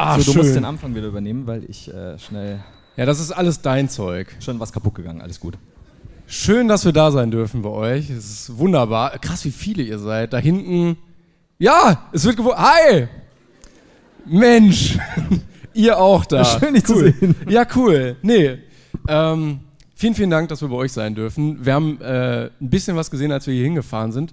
Ah, so, du musst schön. den Anfang wieder übernehmen, weil ich äh, schnell Ja, das ist alles dein Zeug. schon was kaputt gegangen. Alles gut. Schön, dass wir da sein dürfen bei euch. Es ist wunderbar. Krass, wie viele ihr seid. Da hinten. Ja, es wird gewonnen. Hi! Mensch! ihr auch da. Schön, dich zu cool. sehen. Ja, cool. Nee. Ähm, vielen, vielen Dank, dass wir bei euch sein dürfen. Wir haben äh, ein bisschen was gesehen, als wir hier hingefahren sind.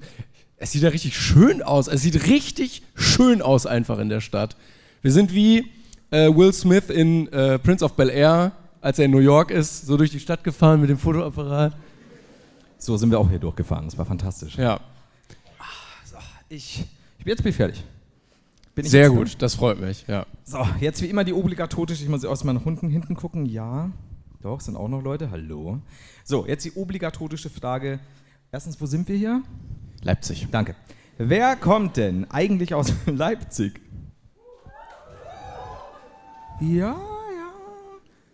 Es sieht ja richtig schön aus. Es sieht richtig schön aus einfach in der Stadt. Wir sind wie äh, Will Smith in äh, Prince of Bel Air, als er in New York ist, so durch die Stadt gefahren mit dem Fotoapparat. So sind wir auch hier durchgefahren. Das war fantastisch. Ja, Ich, ich bin jetzt bin ich fertig. Bin ich sehr gut. dran? Das freut mich. Ja. So, jetzt wie immer die obligatorische. Ich muss aus meinen Hunden hinten gucken. Ja, doch, sind auch noch Leute. Hallo. So, jetzt die obligatorische Frage. Erstens, wo sind wir hier? Leipzig. Danke. Wer kommt denn eigentlich aus Leipzig? Ja,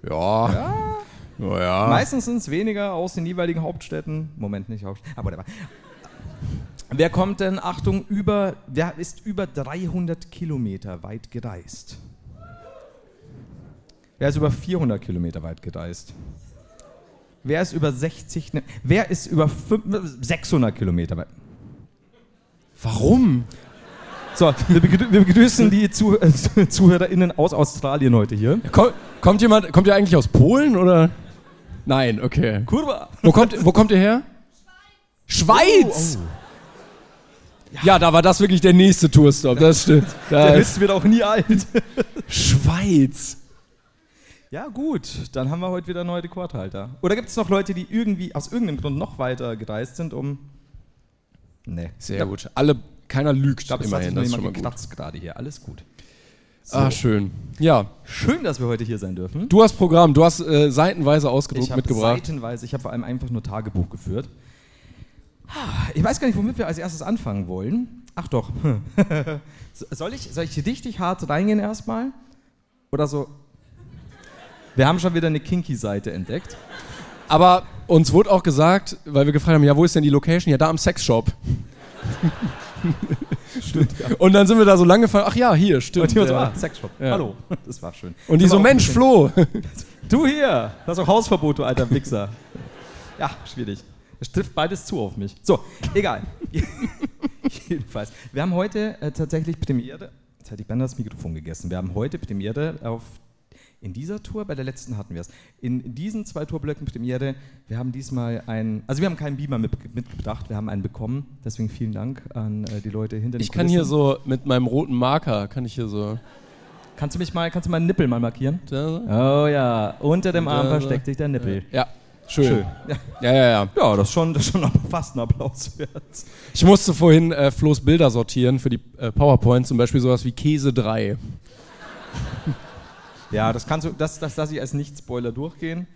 ja. Ja. Ja. Oh, ja. Meistens sind es weniger aus den jeweiligen Hauptstädten. Moment, nicht Hauptstädten. Aber whatever. Wer kommt denn, Achtung, über, wer ist über 300 Kilometer weit gereist? Wer ist über 400 Kilometer weit gereist? Wer ist über 60, ne, wer ist über fünf- 600 Kilometer weit? Warum? So, wir, begrü wir begrüßen die Zuh äh, ZuhörerInnen aus Australien heute hier. Komm, kommt jemand, kommt ihr eigentlich aus Polen oder? Nein, okay. Kurva! Wo kommt, wo kommt ihr her? Schweiz! Ja, da war das wirklich der nächste Tourstop, das stimmt. Da Der ist Witz wird auch nie alt. Schweiz. Ja, gut, dann haben wir heute wieder neue Rekordhalter. Oder gibt es noch Leute, die irgendwie aus irgendeinem Grund noch weiter gereist sind, um. Nee. Sehr Ja, gut. Alle, keiner lügt Ich glaube, es hat sich noch das ist schon jemand gekratzt gerade hier. Alles gut. Ah, schön. Ja, Schön, dass wir heute hier sein dürfen. du hast Programm, du hast äh, seitenweise ausgedruckt ich mitgebracht. seitenweise, ich habe vor allem einfach nur Tagebuch geführt. Ich weiß gar nicht, womit wir als erstes anfangen wollen. Ach doch. soll, ich, soll ich richtig hart reingehen erstmal? Oder so? Wir haben schon wieder eine Kinky-Seite entdeckt. Aber uns wurde auch gesagt, weil wir gefragt haben, ja, wo ist denn die Location? Ja, da am Sexshop. Stimmt, ja. Und dann sind wir da so lange gefahren, ach ja, hier, stimmt. Und die war so, ah, Sexshop. Ja. Hallo. Das war schön. Und die Das so, Mensch, Flo. Du hier, du hast auch Hausverbot, du alter Wichser. Ja, schwierig. Es trifft beides zu auf mich. So, egal. Jedenfalls. Wir haben heute äh, tatsächlich Premiere. Jetzt hätte ich beinahe das Mikrofon gegessen. Wir haben heute Premiere auf. In dieser Tour, bei der letzten hatten wir es. In diesen zwei Tourblöcken Premiere, wir haben diesmal ein, also wir haben keinen Beamer mit, mitgebracht, wir haben einen bekommen. Deswegen vielen Dank an äh, die Leute hinter den Ich kann hier Kulissen. so mit meinem roten Marker, kann ich hier so. Kannst du mich mal, kannst du meinen Nippel mal markieren? Da, Oh ja, unter dem Arm Da, versteckt sich der Nippel. ja, schön. Schön. Ja. Ja, ja, ja. Ja, das ist schon, das ist schon fast ein Applaus wert. Ich musste vorhin äh, Flo's Bilder sortieren für die äh, PowerPoint, zum Beispiel sowas wie Käse 3. Ja, das kannst du, das, das lasse ich als Nicht-Spoiler durchgehen.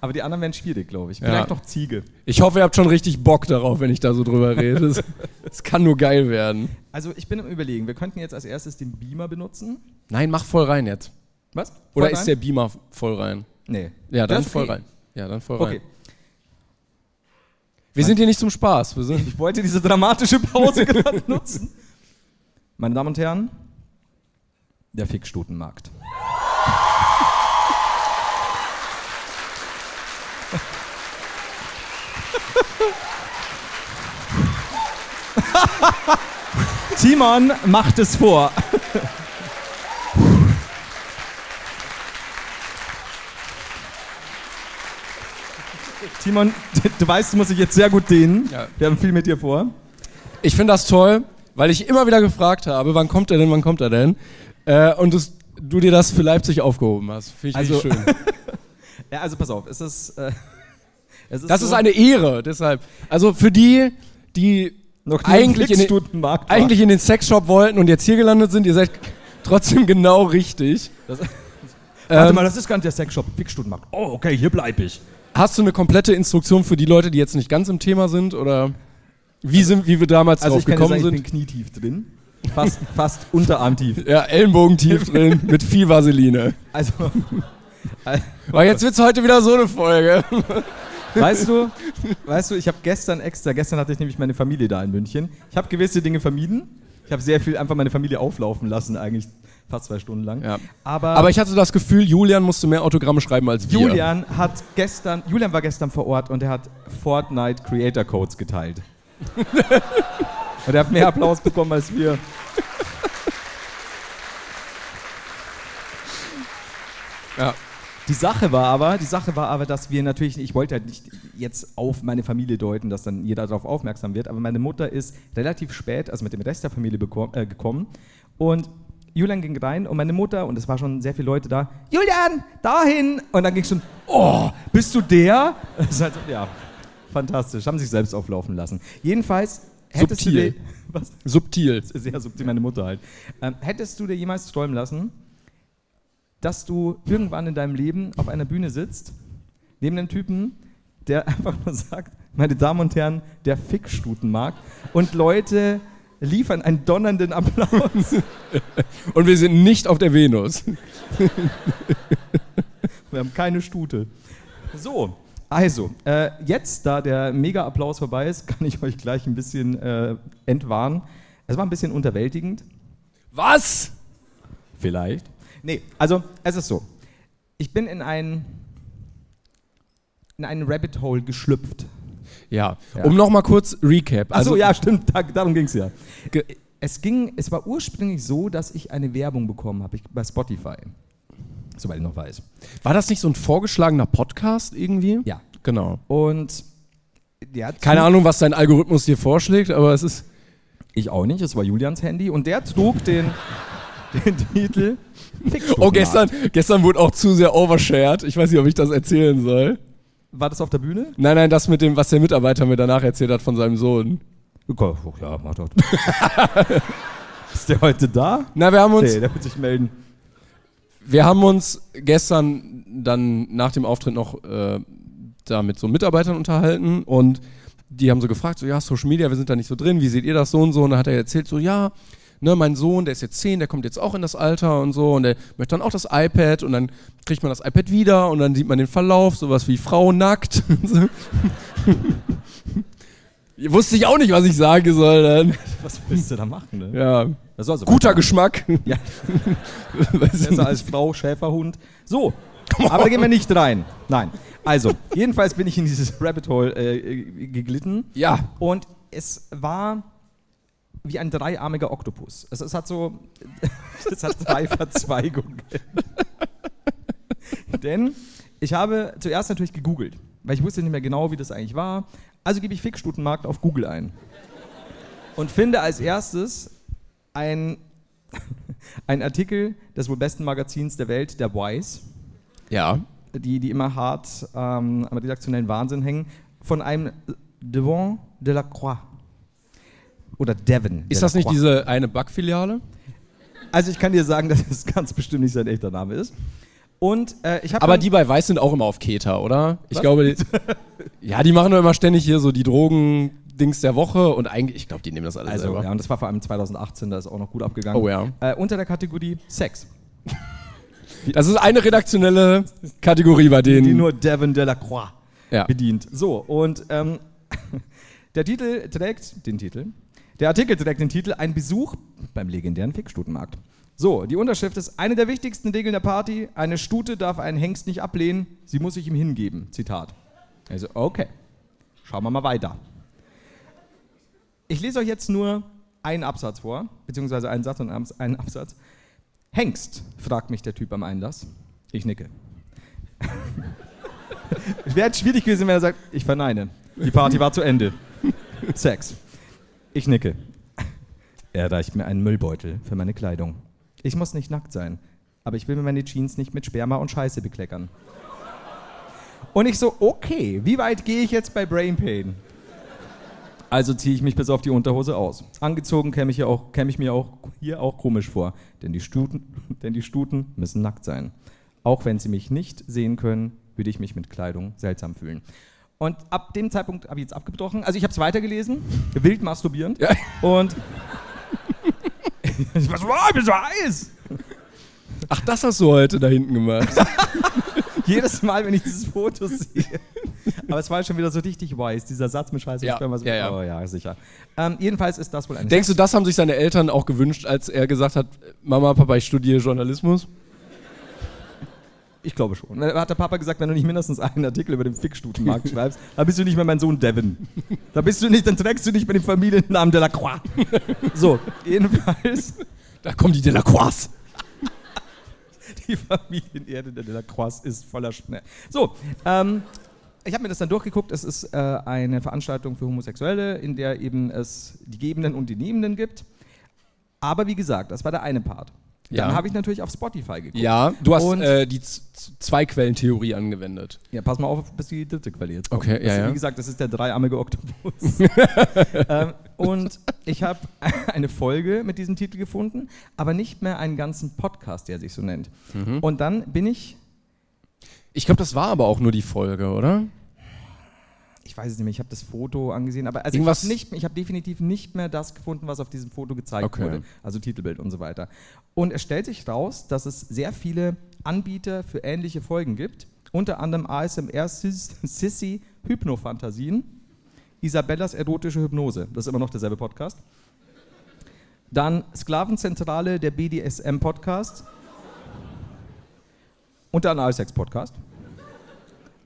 Aber die anderen werden schwierig, glaube ich. Ja. Vielleicht noch Ziege. Ich hoffe, ihr habt schon richtig Bock darauf, wenn ich da so drüber rede. Es- kann nur geil werden. Also ich bin im Überlegen, wir könnten jetzt als erstes den Beamer benutzen. Nein, mach voll rein jetzt. Was? Oder Voll ist rein? der Beamer voll rein? Nee. Ja, dann ist voll rein. Ja, dann voll rein. Okay. Wir sind hier nicht zum Spaß. Ich wollte diese dramatische Pause gerade nutzen. Meine Damen und Herren, der Fickstutenmarkt. Timon macht es vor. Timon, du weißt, du musst dich jetzt sehr gut dehnen. Ja. Wir haben viel mit dir vor. Ich finde das toll, weil ich immer wieder gefragt habe, wann kommt er denn, wann kommt er denn? Äh, und das, du dir das für Leipzig aufgehoben hast. Finde ich Also- schön. Ja, also pass auf, es ist. Äh, es ist Das so, ist eine Ehre, deshalb. Also für die, die Noch eigentlich in, den, eigentlich in den Sexshop wollten und jetzt hier gelandet sind. Ihr seid trotzdem genau richtig. Warte Ähm, mal, das ist gar nicht der Sexshop, Fickstutenmarkt. Oh, okay, hier bleib ich. Hast du eine komplette Instruktion für die Leute, die jetzt nicht ganz im Thema sind? Oder wie, sind, wie wir damals Also drauf ich gekommen sagen, ich sind? bin knietief drin. Fast, fast unterarmtief. Ja, Ellenbogentief drin mit viel Vaseline. Also, Aber jetzt wird's heute wieder so eine Folge. Weißt du, weißt du, ich habe gestern extra, gestern hatte ich nämlich meine Familie da in München. Ich habe gewisse Dinge vermieden. Ich habe sehr viel einfach meine Familie auflaufen lassen, eigentlich fast zwei Stunden lang. Ja. Aber, Aber ich hatte das Gefühl, Julian musste mehr Autogramme schreiben als wir. Julian hat gestern, Julian war gestern vor Ort und er hat Fortnite Creator Codes geteilt. und er hat mehr Applaus bekommen als wir. Ja. Die Sache war aber, die Sache war aber, dass wir natürlich, ich wollte halt nicht jetzt auf meine Familie deuten, dass dann jeder darauf aufmerksam wird, aber meine Mutter ist relativ spät, also mit dem Rest der Familie bekom- äh, gekommen und Julian ging rein und meine Mutter, und es waren schon sehr viele Leute da, Julian, dahin! Und dann ging schon, oh, bist du der? Halt, ja, fantastisch, haben sich selbst auflaufen lassen. Jedenfalls, hättest Subtil. du dir, was? Subtil. sehr subtil, meine Mutter halt. Ähm, hättest du dir jemals träumen lassen, dass du irgendwann in deinem Leben auf einer Bühne sitzt, neben einem Typen, der einfach nur sagt, meine Damen und Herren, der Fickstutenmarkt und Leute liefern einen donnernden Applaus. Und wir sind nicht auf der Venus. Wir haben keine Stute. So, also, äh, jetzt, da der Mega-Applaus vorbei ist, kann ich euch gleich ein bisschen äh, entwarnen. Es war ein bisschen unterwältigend. Was? Vielleicht. Nee, also es ist so. Ich bin in ein in einen Rabbit Hole geschlüpft. Ja. Ja. Um nochmal kurz Recap. Also Also, ja, stimmt, da, darum ging es ja. Es ging, es war ursprünglich so, dass ich eine Werbung bekommen habe bei Spotify. Soweit ich noch weiß. war das nicht so ein vorgeschlagener Podcast irgendwie? Ja. Genau. Und der Keine Ahnung, was dein Algorithmus dir vorschlägt, aber es ist. Ich auch nicht, es war Julians Handy und der trug den, den Titel Oh, gestern, gestern wurde auch zu sehr overshared. Ich weiß nicht, ob ich das erzählen soll. War das auf der Bühne? Nein, nein, das mit dem, was der Mitarbeiter mir danach erzählt hat von seinem Sohn. Ja, mach doch. Ist der heute da? Na, wir haben uns, Nee, der wird sich melden. wir haben uns gestern dann nach dem Auftritt noch äh, da mit so Mitarbeitern unterhalten und die haben so gefragt, so ja, Social Media, wir sind da nicht so drin, wie seht ihr das so und so? Und dann hat er erzählt, so ja, ne, mein Sohn, der ist jetzt zehn, der kommt jetzt auch in das Alter und so und der möchte dann auch das iPad und dann kriegt man das iPad wieder und dann sieht man den Verlauf, sowas wie Frau nackt. so. Wusste ich auch nicht, was ich sagen soll dann. Was willst du da machen, ne? Ja, Das war so guter Geschmack. Ja. Besser als Frau, Schäferhund. So, aber da gehen wir nicht rein. Nein. Also, jedenfalls bin ich in dieses Rabbit Hole äh, geglitten Ja, und es war wie ein dreiarmiger Oktopus. Es, es hat so, es hat drei Verzweigungen. Denn ich habe zuerst natürlich gegoogelt, weil ich wusste nicht mehr genau, wie das eigentlich war. Also gebe ich Fickstutenmarkt auf Google ein und finde als erstes ein, ein Artikel des wohl besten Magazins der Welt, der Wise, ja. die, die immer hart ähm, am redaktionellen Wahnsinn hängen, von einem Devon de la Croix. Oder Devon. Ist das nicht diese eine Backfiliale? Also ich kann dir sagen, dass es ganz bestimmt nicht sein echter Name ist. Und äh, ich habe Aber die bei Weiß sind auch immer auf Keta, oder? Ich Was? glaube, die, ja, die machen doch immer ständig hier so die Drogen-Dings der Woche und eigentlich, ich glaube, die nehmen das alles also selber. ja, und das war vor allem 2018, da ist auch noch gut abgegangen. Oh ja. Äh, unter der Kategorie Sex, Das ist eine redaktionelle Kategorie bei denen. die nur Devon de la Croix ja. bedient. So, und ähm, der Titel trägt den Titel. Der Artikel trägt den Titel Ein Besuch beim legendären Fickstutenmarkt. So, die Unterschrift ist eine der wichtigsten Regeln der Party. Eine Stute darf einen Hengst nicht ablehnen, sie muss sich ihm hingeben. Zitat. Also, okay. Schauen wir mal weiter. Ich lese euch jetzt nur einen Absatz vor, beziehungsweise einen Satz und einen Absatz. Hengst, fragt mich der Typ am Einlass. Ich nicke. Es wäre schwierig gewesen, wenn er sagt, ich verneine. Die Party war zu Ende. Sex. Ich nicke. Er reicht mir einen Müllbeutel für meine Kleidung. Ich muss nicht nackt sein, aber ich will mir meine Jeans nicht mit Sperma und Scheiße bekleckern. Und ich so, okay, wie weit gehe ich jetzt bei Brain Pain? Also ziehe ich mich bis auf die Unterhose aus. Angezogen käme ich, auch, käme ich mir auch hier auch komisch vor, denn die, Stuten, denn die Stuten müssen nackt sein. Auch wenn sie mich nicht sehen können, würde ich mich mit Kleidung seltsam fühlen. Und ab dem Zeitpunkt habe ich jetzt abgebrochen. Also ich habe es weitergelesen, wild masturbierend. Ja. Und ich war so, oh, ich bin so heiß. Ach, das hast du heute da hinten gemacht. Jedes Mal, wenn ich dieses Foto sehe. Aber es war schon wieder so richtig weiß, dieser Satz mit Scheiße. Ja, Sperma, so, ja, ja. Oh ja, sicher. Ähm, jedenfalls ist das wohl ein Denkst du, das haben sich seine Eltern auch gewünscht, als er gesagt hat, Mama, Papa, ich studiere Journalismus? Ich glaube schon. Da hat der Papa gesagt, wenn du nicht mindestens einen Artikel über den Fickstutenmarkt schreibst, dann bist du nicht mehr mein Sohn Devin. Da bist du nicht, dann trägst du nicht mehr den Familiennamen Delacroix. So, jedenfalls Da kommen die Delacroix. die Familienerde der Delacroix ist voller Schnee. So, ähm, ich habe mir das dann durchgeguckt. Es ist äh, eine Veranstaltung für Homosexuelle, in der eben es die Gebenden und die Nehmenden gibt. Aber wie gesagt, das war der eine Part. Dann Ja. habe ich natürlich auf Spotify geguckt. Ja, du hast äh, die Zwei-Quellen-Theorie angewendet. Ja, pass mal auf, bis die dritte Quelle jetzt kommt. Okay, ja, das, ja. Wie gesagt, das ist der dreiarmige Oktopus. ähm, und ich habe eine Folge mit diesem Titel gefunden, aber nicht mehr einen ganzen Podcast, der sich so nennt. Mhm. Und dann bin ich, Ich glaube, das war aber auch nur die Folge, oder? Ich weiß es nicht mehr, ich habe das Foto angesehen, aber also Irgendwas- ich habe nicht, ich habe definitiv nicht mehr das gefunden, was auf diesem Foto gezeigt Okay. wurde, also Titelbild und so weiter. Und es stellt sich raus, dass es sehr viele Anbieter für ähnliche Folgen gibt, unter anderem ASMR Sis- Sissy Hypnofantasien, Isabellas erotische Hypnose, das ist immer noch derselbe Podcast. Dann Sklavenzentrale der BDSM Podcast und der Analsex Podcast.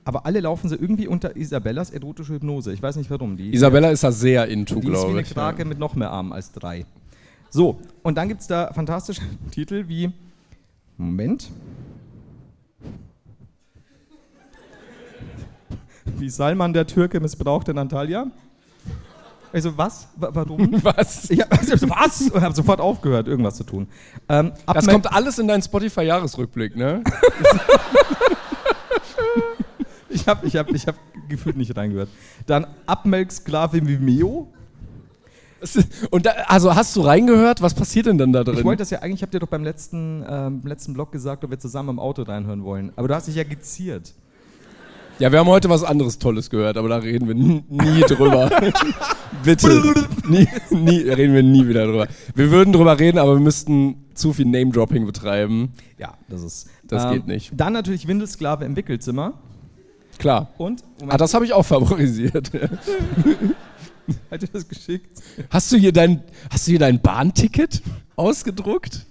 Aber alle laufen sie irgendwie unter Isabellas erotische Hypnose. Ich weiß nicht warum. Die, Isabella ist da sehr into, die ist wie glaube eine ich. Krake mit noch mehr Armen als drei. So, und dann gibt es da fantastische Titel wie Moment. Wie Salman der Türke missbrauchte Natalia. Also was? Wa- Warum? Was? Ich hab, also, was? Und habe sofort aufgehört, irgendwas zu tun. Ähm, Das kommt alles in deinen Spotify-Jahresrückblick, ne? Ich habe ich hab, ich hab gefühlt nicht reingehört. Dann Abmelksklave Vimeo. Und da, also hast du reingehört? Was passiert denn dann da drin? Ich wollte das ja eigentlich, ich habe dir doch beim letzten, ähm, letzten Blog gesagt, ob wir zusammen im Auto reinhören wollen. Aber du hast dich ja geziert. ja, wir haben heute was anderes Tolles gehört, aber da reden wir nie, drüber. Bitte. nie, nie, reden wir nie wieder drüber. Wir würden drüber reden, aber wir müssten zu viel Name-Dropping betreiben. Ja, das ist. Das geht nicht. Dann natürlich Windelsklave im Wickelzimmer. Klar. Und, Ah, das habe ich auch favorisiert. hat dir das geschickt? Hast du hier dein, hast du hier dein Bahnticket ausgedruckt?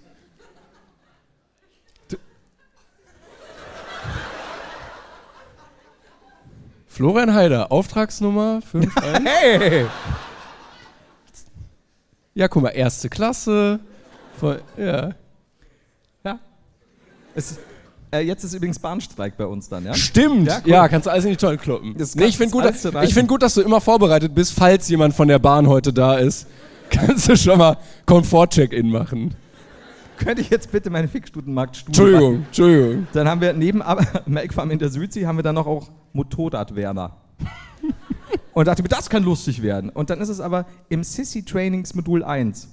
Florian Heider, Auftragsnummer 51. Hey! Ja, guck mal, erste Klasse. Voll, ja. Ja. Es, äh, jetzt ist übrigens Bahnstreik bei uns dann, ja? Stimmt. Ja, Ja, cool. kannst du alles in die Tonne kloppen. Nee, ich finde gut, ich find gut, dass du immer vorbereitet bist, falls jemand von der Bahn heute da ist. Kannst du schon mal Komfort-Check-In machen. Könnte ich jetzt bitte meine Fickstutenmarktstudie Entschuldigung, Entschuldigung. Dann haben wir neben Melkfarm in der Südsee haben wir dann noch auch Motorradwerner. Und dachte mir, das kann lustig werden. Und dann ist es aber im Sissy Trainings Modul 1.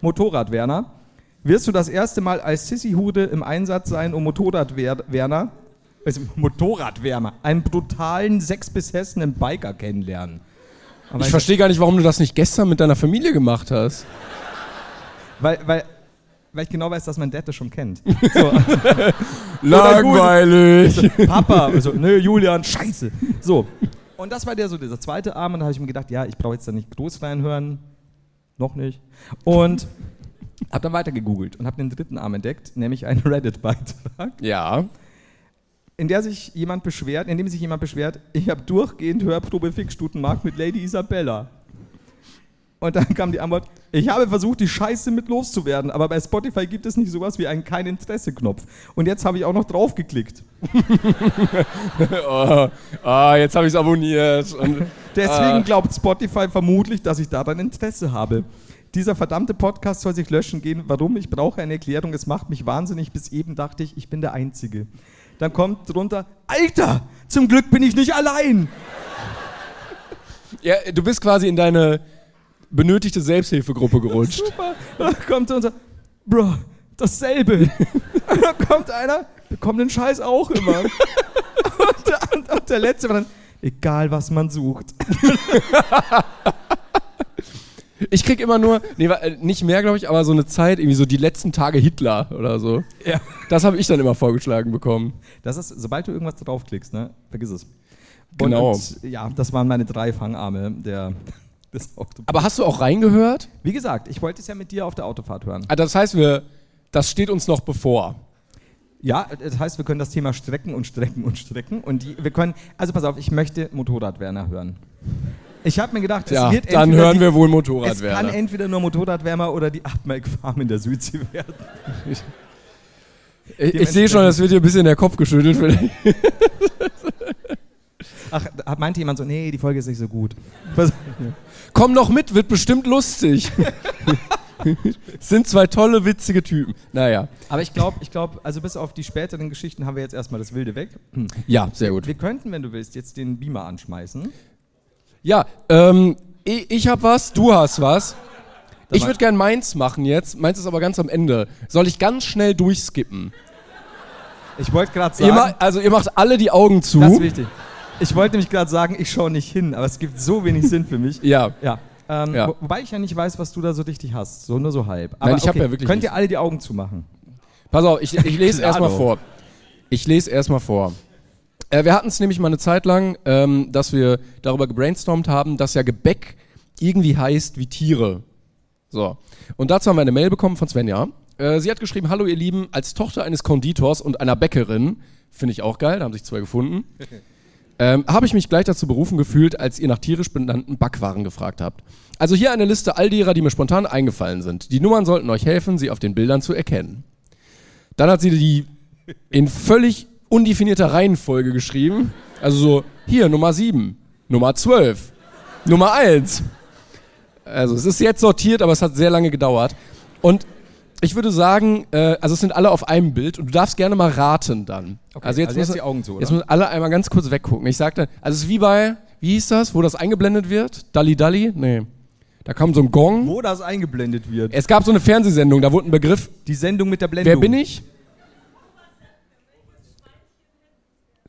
Motorradwerner. Wirst du das erste Mal als Sissy-Hude im Einsatz sein, um Motorradwerner, also Motorradwärmer, einen brutalen, sechs besessenen Biker kennenlernen? Aber Ich verstehe gar nicht, warum du das nicht gestern mit deiner Familie gemacht hast. Weil, weil, weil ich genau weiß, dass mein Dad das schon kennt. So. Langweilig. Papa, also, nö, Julian, scheiße. So. Und das war der so dieser zweite Arm und da habe ich mir gedacht, ja, ich brauche jetzt da nicht groß reinhören. Noch nicht. Und habe dann weiter gegoogelt und habe den dritten Arm entdeckt, nämlich einen Reddit-Beitrag, Ja. in der sich jemand beschwert, in dem sich jemand beschwert, ich habe durchgehend Hörprobe Fickstutenmarkt mit Lady Isabella. Und dann kam die Antwort, ich habe versucht, die Scheiße mit loszuwerden, aber bei Spotify gibt es nicht sowas wie einen Kein-Interesse-Knopf. Und jetzt habe ich auch noch draufgeklickt. Oh, ah, jetzt habe ich es abonniert. Und, Deswegen Ah. glaubt Spotify vermutlich, dass ich daran Interesse habe. Dieser verdammte Podcast soll sich löschen gehen. Warum? Ich brauche eine Erklärung. Es macht mich wahnsinnig. Bis eben dachte ich, ich bin der Einzige. Dann kommt drunter, Alter, zum Glück bin ich nicht allein. Ja, du bist quasi in deine benötigte Selbsthilfegruppe gerutscht. Super. Da kommt unser, Bro, dasselbe. und dann kommt einer, bekommt den Scheiß auch immer. und, der, und der Letzte war dann, egal was man sucht. Ich krieg immer nur, nee, äh, nicht mehr, glaube ich, aber so eine Zeit, irgendwie so die letzten Tage Hitler oder so. Ja. Das habe ich dann immer vorgeschlagen bekommen. Das ist, sobald du irgendwas draufklickst, ne, vergiss es. Genau. Und, ja, das waren meine drei Fangarme der, des Oktopus. Aber hast du auch reingehört? Wie gesagt, ich wollte es ja mit dir auf der Autofahrt hören. Ah, Das heißt, wir, das steht uns noch bevor. Ja, das heißt, wir können das Thema strecken und strecken und strecken. Und die, wir können, also pass auf, ich möchte Motorradwerner hören. Ich habe mir gedacht, es Ja, wird dann hören die, wir wohl Es kann entweder nur Motorradwärmer oder die Abmelkfarm in der Südsee werden. Ich, ich sehe schon, es wird dir ein bisschen der Kopf geschüttelt. Ach, da meinte jemand so, nee, die Folge ist nicht so gut. Was, Komm doch mit, wird bestimmt lustig. Sind zwei tolle, witzige Typen. Naja. aber ich glaube, ich glaube, also bis auf die späteren Geschichten haben wir jetzt erstmal das Wilde weg. Ja, sehr gut. Wir könnten, wenn du willst, jetzt den Beamer anschmeißen. Ja, ähm, ich, ich habe was, du hast was. Ich würde gern meins machen jetzt. Meins ist aber ganz am Ende. Soll ich ganz schnell durchskippen? Ich wollte gerade Ihr sagen, ma also ihr macht alle die Augen zu. das ist wichtig. Ich wollte nämlich gerade sagen, ich schaue nicht hin, aber es gibt so wenig Sinn für mich. ja. Ja. Ähm, Ja. Wo, wobei ich ja nicht weiß, was du da so richtig hast. So nur so halb. Aber Nein, ich hab ja wirklich Könnt ihr alle die Augen zumachen? Pass auf, ich, ich lese erstmal vor. Ich lese erstmal vor. Äh, wir hatten es nämlich mal eine Zeit lang, ähm, dass wir darüber gebrainstormt haben, dass ja Gebäck irgendwie heißt wie Tiere. So. Und dazu haben wir eine Mail bekommen von Svenja. Äh, sie hat geschrieben, hallo ihr Lieben, als Tochter eines Konditors und einer Bäckerin, finde ich auch geil, da haben sich zwei gefunden, ähm, habe ich mich gleich dazu berufen gefühlt, als ihr nach tierisch benannten Backwaren gefragt habt. Also hier eine Liste all derer, die mir spontan eingefallen sind. Die Nummern sollten euch helfen, sie auf den Bildern zu erkennen. Dann hat sie die in völlig undefinierter Reihenfolge geschrieben. Also so, hier Nummer 7, Nummer 12, Nummer 1. Also es ist jetzt sortiert, aber es hat sehr lange gedauert. Und ich würde sagen, äh, also es sind alle auf einem Bild und du darfst gerne mal raten dann. also jetzt müssen- die Augen zu, oder? Jetzt müssen alle einmal ganz kurz weggucken. Ich sagte, also es ist wie bei, wie hieß das, wo das eingeblendet wird? Dalli Dalli? Nee. Da kam so ein Gong. Wo das eingeblendet wird. Es gab so eine Fernsehsendung, da wurde ein Begriff. Die Sendung mit der Blendung. Wer bin ich?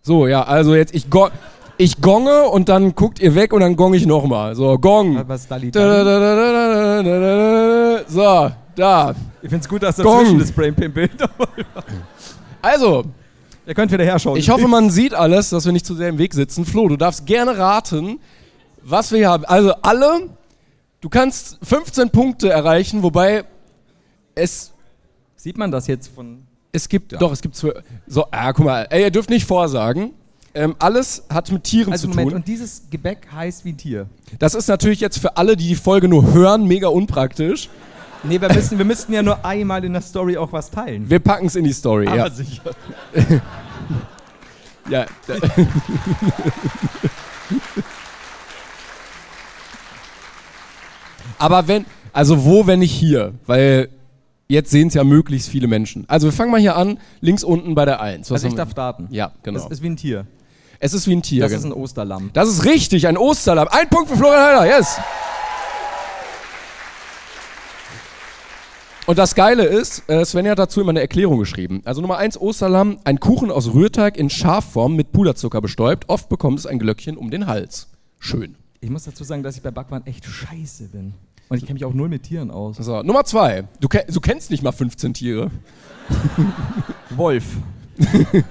So, ja, also jetzt ich, go ich gonge und dann guckt ihr weg und dann gong ich nochmal. So, Gong. Was Da, da. So, da. Ich finde es gut, dass Gong. dazwischen das Brainpin-Bild Also, Ihr könnt wieder herschauen. ich hoffe, man sieht alles, dass wir nicht zu sehr im Weg sitzen. Flo, du darfst gerne raten, was wir hier haben. Also alle, du kannst 15 Punkte erreichen, wobei es Sieht man das jetzt von... Es gibt, doch, es gibt zwölf. So, ah, guck mal, ey, ihr dürft nicht vorsagen. Ähm, alles hat mit Tieren Also zu Moment, tun. und dieses Gebäck heißt wie ein Tier. Das ist natürlich jetzt für alle, die die Folge nur hören, mega unpraktisch. Nee, wir müssen, wir müssten ja nur einmal in der Story auch was teilen. Wir packen es in die Story. Aber Ja. sicher. ja. Aber wenn, also wo, wenn nicht hier? Weil jetzt sehen es ja möglichst viele Menschen. Also wir fangen mal hier an, links unten bei der 1. Was Also ich darf starten. Ja, genau. Das ist wie ein Tier. es ist wie ein Tier. Das genau. ist ein Osterlamm. Das ist richtig, ein Osterlamm. Ein Punkt für Florian Heider, yes. Und das Geile ist, äh, Svenja hat dazu immer eine Erklärung geschrieben. Also Nummer eins Osterlamm, ein Kuchen aus Rührteig in Schafform mit Puderzucker bestäubt. Oft bekommt es ein Glöckchen um den Hals. Schön. Ich muss dazu sagen, dass ich bei Backwaren echt scheiße bin. Und ich kenne mich auch null mit Tieren aus. So, Nummer zwei. Du, ke du kennst nicht mal 15 Tiere. Wolf.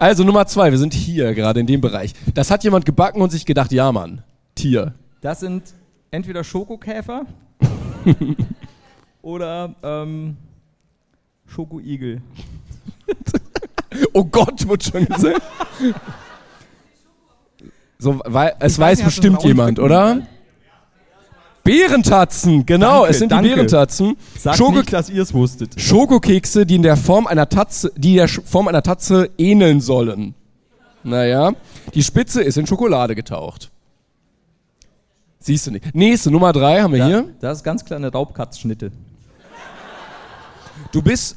Also Nummer zwei, wir sind hier gerade in dem Bereich. Das hat jemand gebacken und sich gedacht, ja Mann, Tier. Das sind entweder Schokokäfer oder ähm, Schokoigel. Oh Gott, wird schon gesagt. So, wei es Ich weiß bestimmt jemand, oder? Bärentatzen, genau, Danke, es sind danke. die Bärentatzen. Sagt Schoko nicht, dass ihr es wusstet. Schokokekse, die in der Form einer Tatze, die der Form einer Tatze ähneln sollen. Naja, die Spitze ist in Schokolade getaucht. Siehst du nicht. Nächste, Nummer drei haben wir hier. Das ist ganz klar eine Raubkatzschnitte. Du bist,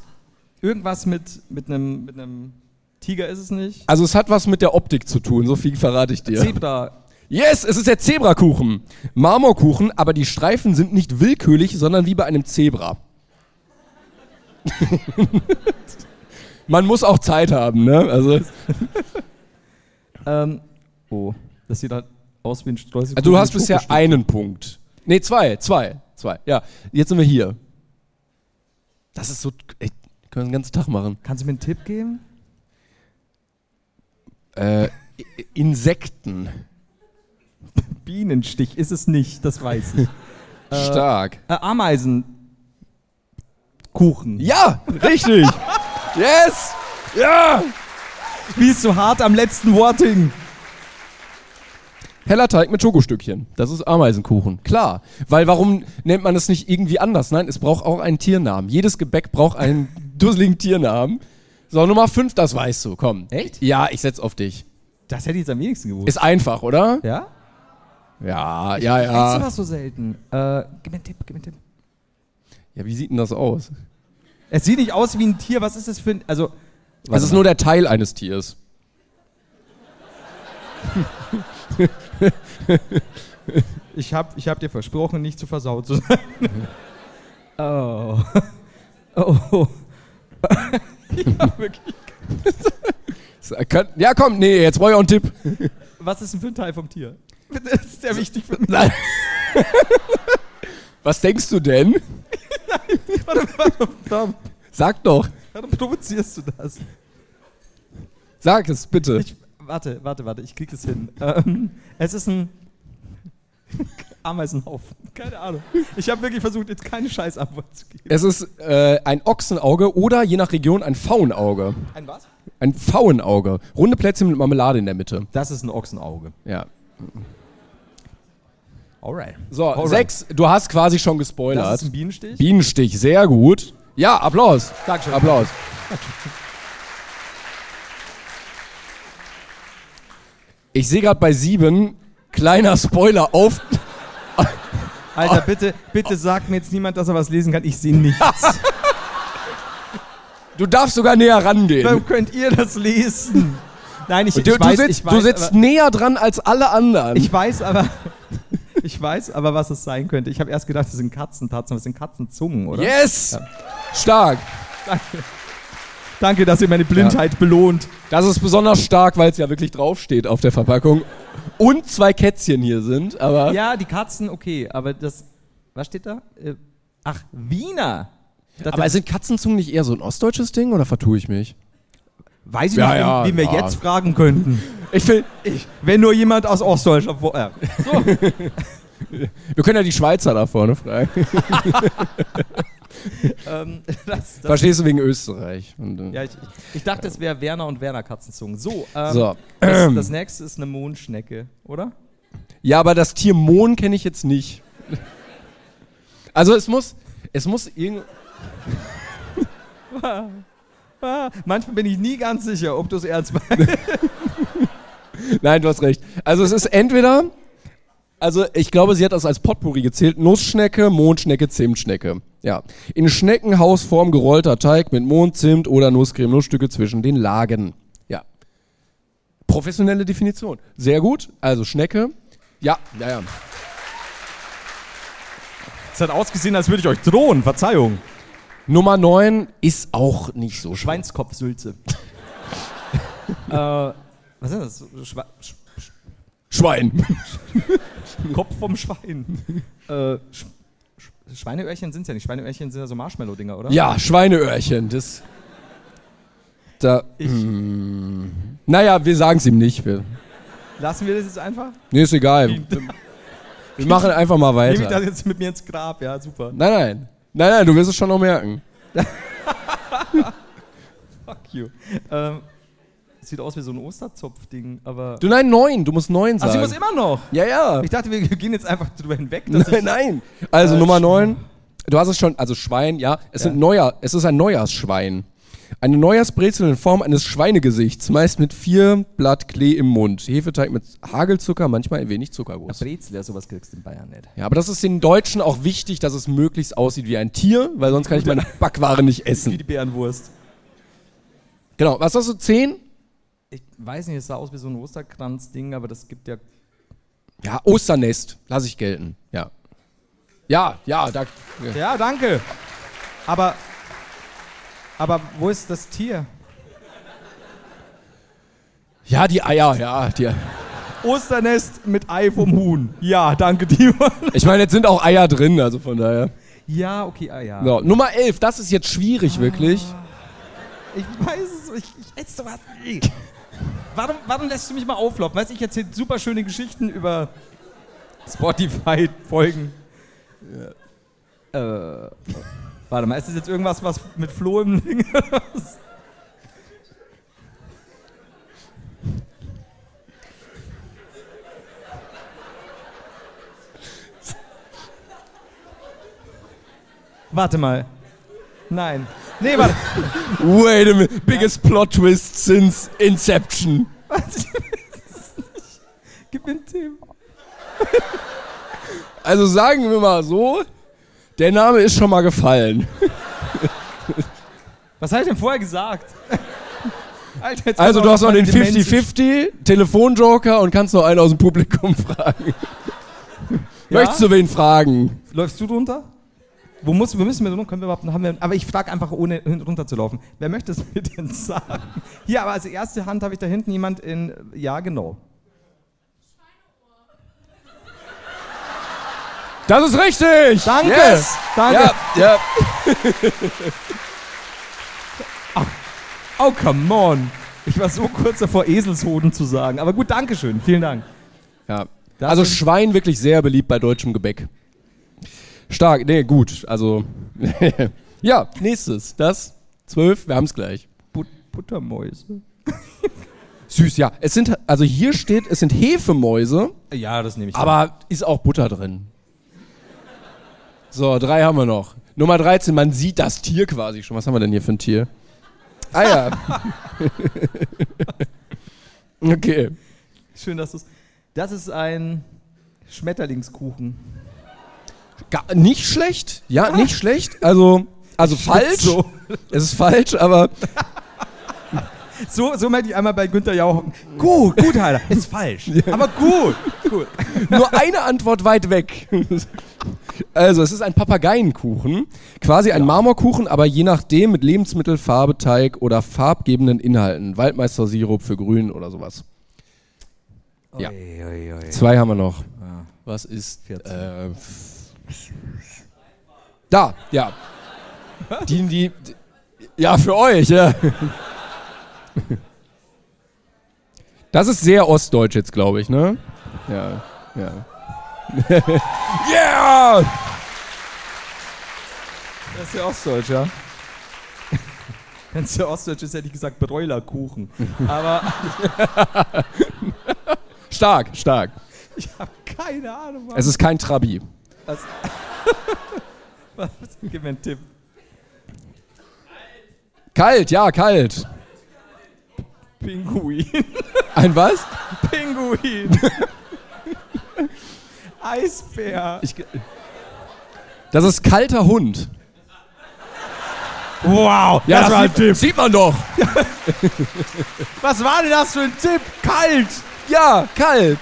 Irgendwas mit, mit, einem, mit einem Tiger ist es nicht. also es hat was mit der Optik zu tun, so viel verrate ich dir. Zebra. Yes, es ist der Zebrakuchen. Marmorkuchen, aber die Streifen sind nicht willkürlich, sondern wie bei einem Zebra. Man muss auch Zeit haben, ne? Also, Ähm, oh, das sieht halt aus wie ein Streusel. also du hast bisher einen Punkt. Nee, zwei, zwei, zwei. Ja, jetzt sind wir hier. Das ist so, ey, können wir den ganzen Tag machen. Kannst du mir einen Tipp geben? Äh, Insekten. Bienenstich ist es nicht, das weiß ich. Stark. äh, Ameisenkuchen. Ja, richtig. yes. Ja. Wie es so hart am letzten Wort hing. Heller Teig mit Schokostückchen. Das ist Ameisenkuchen. Klar. Weil warum nennt man es nicht irgendwie anders? Nein, es braucht auch einen Tiernamen. Jedes Gebäck braucht einen dusseligen Tiernamen. So, Nummer 5, das weißt du. Komm. Echt? Ja, ich setz auf dich. Das hätte ich jetzt am wenigsten gewusst. Ist einfach, oder? ja? Ja, ja, Weißt du ja. was so selten? Äh, gib mir einen Tipp, gib mir einen Tipp. Ja, wie sieht denn das aus? Es sieht nicht aus wie ein Tier. Was ist das für ein. Also. Das ist nur der Teil eines Tiers. Ich hab, ich hab dir versprochen, nicht zu versaut zu sein. oh. Oh. ja, wirklich. Kann- Ja, komm, nee, jetzt brauche ich auch einen Tipp. Was ist denn für ein Teil vom Tier? Das ist sehr wichtig für mich. Nein. Was denkst du denn? Warum, warum, warum, Sag doch. warum provozierst du das? Sag es bitte. Ich, warte, warte, warte, ich krieg das hin. Ähm, es ist ein Ameisenhaufen. Keine Ahnung. Ich habe wirklich versucht, jetzt keine Scheißantwort zu geben. Es ist äh, ein Ochsenauge oder je nach Region ein Pfauenauge. Ein was? Ein Pfauenauge. Runde Plätzchen mit Marmelade in der Mitte. Das ist ein Ochsenauge. Ja. Alright. So, Alright. sechs. Du hast quasi schon Das gespoilert. ist ein Bienenstich. Bienenstich, sehr gut. Ja, Applaus. Dankeschön. Applaus. Ich sehe gerade bei sieben, kleiner Spoiler auf. Alter, bitte, bitte sag mir jetzt niemand, dass er was lesen kann. Ich sehe nichts. Du darfst sogar näher rangehen. Warum könnt ihr das lesen? Nein, ich, Du, ich du, weiß, sitzt, ich weiß, du sitzt näher dran als alle anderen. ich weiß aber, ich weiß aber, was es sein könnte. Ich habe erst gedacht, das sind Katzentatzen, es sind Katzenzungen, oder? yes! Stark. Danke. Danke, dass ihr meine Blindheit belohnt. Das ist besonders stark, weil es ja wirklich draufsteht auf der Verpackung. Und zwei Kätzchen hier sind, aber. Ja, die Katzen, okay, aber das, was steht da? Äh, ach, Wiener. Das, aber sind Katzenzungen nicht eher so ein ostdeutsches Ding oder vertue ich mich? weiß ich Ja, nicht, ja, wen wir ja. jetzt fragen könnten. Ich will. Wenn nur jemand aus Ostdeutschland. Wo, äh, so. Wir können ja die Schweizer da vorne fragen. ähm, das, das, Verstehst du wegen Österreich? Und, äh, ja, ich, ich, ich dachte, es wäre Werner und Werner Katzenzungen. So, ähm, So. Das, das nächste ist eine Mondschnecke, oder? Ja, aber das Tier Mohn kenne ich jetzt nicht. Also es muss, es muss irgend. Manchmal bin ich nie ganz sicher, ob du es ernst meinst. Nein, du hast recht. Also es ist entweder, also ich glaube, sie hat das als Potpourri gezählt. Nussschnecke, Mondschnecke, Zimtschnecke. Ja. In Schneckenhausform gerollter Teig mit Mond, Zimt oder Nusscreme, Nussstücke zwischen den Lagen. Ja. Professionelle Definition. Sehr gut. Also Schnecke. Ja, ja, ja. Es hat ausgesehen, als würde ich euch drohen. Verzeihung. Nummer 9 ist auch nicht so schwer. Schweinskopfsülze. äh, was ist das? Schwe Sch Schwein. Kopf vom Schwein. äh, Sch Sch Schweineöhrchen sind es ja nicht. Schweineöhrchen sind ja so Marshmallow-Dinger, oder? Ja, Schweineöhrchen. Das. Da. Hm. Naja, wir sagen es ihm nicht. Wir, Lassen wir das jetzt einfach? nee, ist egal. Wir machen einfach mal Nehme ich das weiter. jetzt mit mir ins Grab? Ja, super. Nein, nein. Nein, nein, du wirst es schon noch merken. Fuck you. Ähm, sieht aus wie so ein Osterzopf-Ding, aber. Du, nein, neun. Du musst neun Ach, sagen. sie muss immer noch. ja, ja. Ich dachte, wir gehen jetzt einfach drüber hinweg. Nein, nein. Also Äh, Nummer neun. Du hast es schon, also Schwein, ja. Es, Ja. Sind Neujahr, es ist ein Neujahrsschwein. Eine Neujahrsbrezel in Form eines Schweinegesichts, meist mit vier Blatt Klee im Mund. Hefeteig mit Hagelzucker, manchmal ein wenig Zuckerguss. Brezel, ja, sowas kriegst du in Bayern nicht. Ja, aber das ist den Deutschen auch wichtig, dass es möglichst aussieht wie ein Tier, weil sonst kann ich meine Backware nicht Wie essen. die Bärenwurst. Genau, was hast du, zehn? Ich weiß nicht, es sah aus wie so ein Osterkranz-Ding, aber das gibt ja Ja, Osternest, lasse ich gelten. Ja. Ja, ja, da. Ja, danke. Aber, aber wo ist das Tier? Ja, die Eier, ja. Die, Osternest mit Ei vom Huhn. Ja, danke, Timon. ich meine, jetzt sind auch Eier drin, also von daher. Ja, okay, ah, ja. So, Nummer 11, das ist jetzt schwierig, wirklich. Ich weiß es, ich, ich esse sowas nie. Warum, warum lässt du mich mal auflaufen? Weißt ich erzähle super schöne Geschichten über Spotify-Folgen. Äh, warte mal, ist das jetzt irgendwas, was mit Flo im Ding was? Warte mal. Nein. Nee, warte. Wait a minute, biggest plot twist since Inception. Was? Gib mir einen Tipp. Also sagen wir mal so, der Name ist schon mal gefallen. Was habe ich denn vorher gesagt? Alter, jetzt Also du hast noch den meine Demenz. 50-50, Telefonjoker und kannst noch einen aus dem Publikum fragen. Ja? Möchtest du wen fragen? Läufst du drunter? Wo muss, wo müssen wir drunter? Können wir überhaupt, haben wir, aber ich frage einfach, ohne hin- runter zu laufen. Wer möchte es mir denn sagen? Hier, aber als erste Hand habe ich da hinten jemand in. Ja, genau. Das ist richtig! Danke! Yes. Danke! Ja, ja. Oh, come on! Ich war so kurz davor, Eselshoden zu sagen. Aber gut, Dankeschön. Vielen Dank. ja. Das Also Schwein wirklich sehr beliebt bei deutschem Gebäck. Stark, nee, gut. Also, ja, nächstes. Das, zwölf, wir haben es gleich. But Buttermäuse. Süß, ja. Es sind, also hier steht, es sind Hefemäuse, Ja, das nehme ich. aber ist auch Butter drin. So, drei haben wir noch. Nummer 13, man sieht das Tier quasi schon. Was haben wir denn hier für ein Tier? Ah ja. okay. Schön, dass du es. Das ist ein Schmetterlingskuchen. Gar, nicht schlecht. Ja, nicht schlecht. Also, also falsch. So, Es ist falsch, aber so, so möchte ich einmal bei Günther Jauch. Gut, gut, Heiler. Ist falsch. Aber gut. gut. nur eine Antwort weit weg. Also, es ist ein Papageienkuchen. Quasi ein Marmorkuchen, aber je nachdem mit Lebensmittel, Farbe, Teig oder farbgebenden Inhalten. Waldmeister-Sirup für grün oder sowas. Ja. Ui, ui. Zwei haben wir noch. Ah. Was ist. 14. Äh, da, ja. Die, die, ja, für euch, ja. Das ist sehr ostdeutsch jetzt, glaube ich, ne? Ja, ja. yeah! Das ist ja Ostdeutsch, ja. Wenn es ja Ostdeutsch ist, hätte ich gesagt Bräulerkuchen. Aber Stark, stark. ich habe keine Ahnung. Mann. Es ist kein Trabi. Was? Was? Gib mir einen Tipp. Kalt, ja, kalt. Pinguin. Ein was? Pinguin. Eisbär. Ich, das ist kalter Hund. Wow, Ja, das sieht, sieht man doch. Was war denn das für ein Tipp? Kalt. Ja, kalt.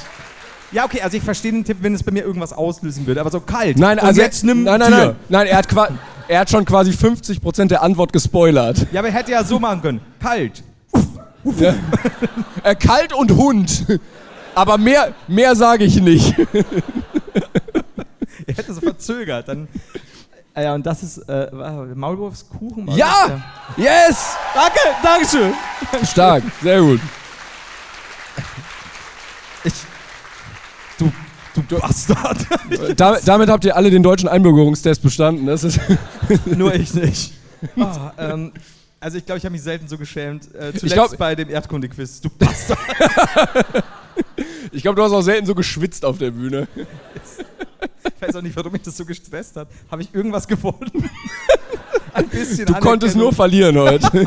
Ja, okay, also ich verstehe den Tipp, wenn es bei mir irgendwas auslösen würde, aber so kalt. Nein, also jetzt nimm nein, nein, Tier. nein, nein, er hat, er hat schon quasi 50% der Antwort gespoilert. Ja, aber er hätte ja so machen können. Kalt. Ja. Äh, kalt und Hund. Aber mehr, mehr sage ich nicht. Er hätte so verzögert. Dann. Ah Ja, und das ist äh, Maulwurfskuchen. Ja! Yes! Danke, Dankeschön. Stark, sehr gut. Ich, du, Bastard. Da, damit habt ihr alle den deutschen Einbürgerungstest bestanden. Das ist Nur ich nicht. Ah, ähm, also ich glaube, ich habe mich selten so geschämt. Äh, zuletzt glaub- bei dem Erdkunde-Quiz. Du Bastard. ich glaube, du hast auch selten so geschwitzt auf der Bühne. Ich weiß auch nicht, warum mich das so gestresst hat. Habe ich irgendwas gefunden? Ein bisschen Du konntest nur verlieren heute.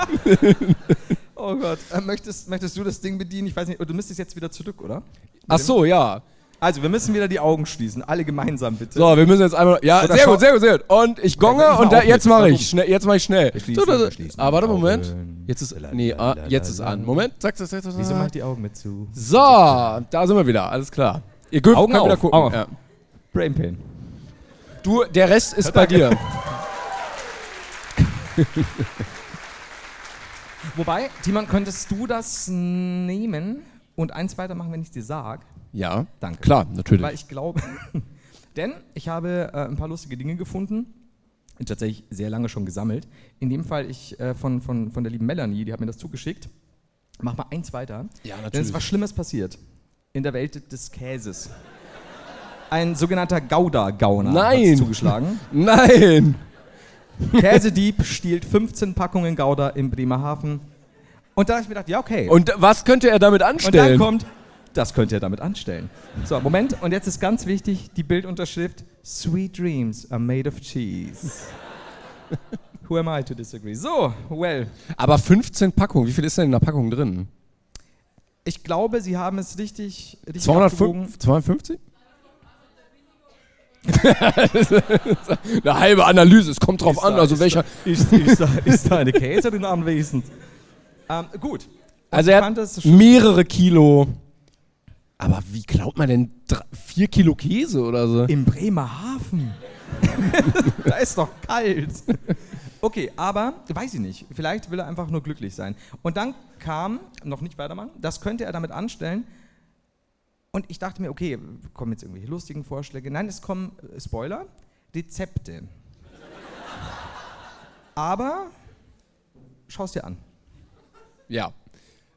Oh Gott. Äh, möchtest, möchtest du das Ding bedienen? Ich weiß nicht. Du müsstest jetzt wieder zurück, oder? Ach so, ja. Also, wir müssen wieder die Augen schließen. Alle gemeinsam, bitte. So, wir müssen jetzt einmal. Ja, sehr gut, sehr gut, sehr gut. Und ich gonge ich und da, jetzt mache ich schnell. Jetzt mache ich schnell. Schließen, So, schließen ah, warte, Moment. Jetzt ist. Nee, ah, jetzt ist an. Moment. Zack, zack, zack, zack. Wieso mach ich die Augen mit zu? So, da sind wir wieder. Alles klar. Ihr dürft Augen könnt wieder auf, gucken. Augen auf. Ja. Brain Pain. Du, der Rest ist bei dir. Wobei, Timon, könntest du das nehmen und eins weitermachen, wenn ich dir sag? Ja, Danke. klar, natürlich. Weil ich glaube, denn ich habe äh, ein paar lustige Dinge gefunden, tatsächlich sehr lange schon gesammelt. In dem Fall ich äh, von, von, von der lieben Melanie, die hat mir das zugeschickt. Mach mal eins weiter. Ja, Denn es natürlich. ist was Schlimmes passiert in der Welt des Käses. Ein sogenannter Gouda-Gauner Nein. hat zugeschlagen. Nein! Käsedieb stiehlt 15 Packungen Gouda in Bremerhaven. Und da habe ich mir gedacht, ja, okay. Und was könnte er damit Und dann anstellen? kommt, das könnt ihr damit anstellen. So, Moment, und jetzt ist ganz wichtig die Bildunterschrift: Sweet dreams are made of cheese. Who am I to disagree? So, well, Aber 15 Packungen, wie viel ist denn in der Packung drin? ich glaube, Sie haben es richtig, richtig abgewogen. 250? 250? Eine halbe Analyse, es kommt drauf Ist an, da- also ist welcher. Da, ist, ist, da, ist da eine Käserin anwesend? Ähm, gut. Also er hat mehrere Kilo. Aber wie glaubt man denn? Drei, vier Kilo Käse oder so? Im Bremerhaven. da ist doch kalt. Okay, aber weiß ich nicht. Vielleicht will er einfach nur glücklich sein. Und dann kam, noch nicht weitermachen, das könnte er damit anstellen. Und ich dachte mir, okay, kommen jetzt irgendwelche lustigen Vorschläge. Nein, es kommen, äh, Spoiler, Rezepte. Aber schau es dir an. Ja.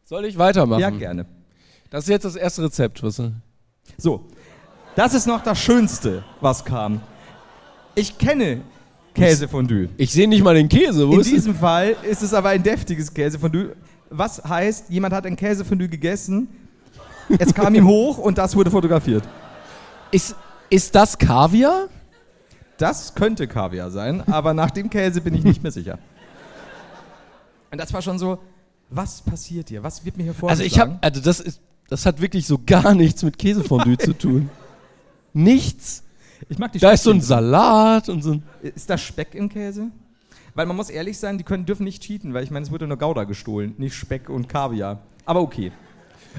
Soll ich weitermachen? Ja, gerne. Das ist jetzt das erste Rezept, was? So, das ist noch das Schönste, was kam. Ich kenne Käsefondue. Ich sehe nicht mal den Käse. Wo In ist diesem Fall ist es aber ein deftiges Käsefondue. Was heißt, jemand hat ein Käsefondue gegessen, es kam ihm hoch und das wurde fotografiert. ist, ist das Kaviar? Das könnte Kaviar sein, aber nach dem Käse bin ich nicht mehr sicher. Und das war schon so, was passiert hier? Was wird mir hier Also vorgeschlagen? ich habe, also das ist, das hat wirklich so gar nichts mit Käsefondue zu tun. Nichts. ich mag die Da ist so ein. Salat und so ein. Ist da Speck im Käse? Weil man muss ehrlich sein, die können, dürfen nicht cheaten, weil ich meine, es wurde nur Gouda gestohlen, nicht Speck und Kaviar. Aber okay.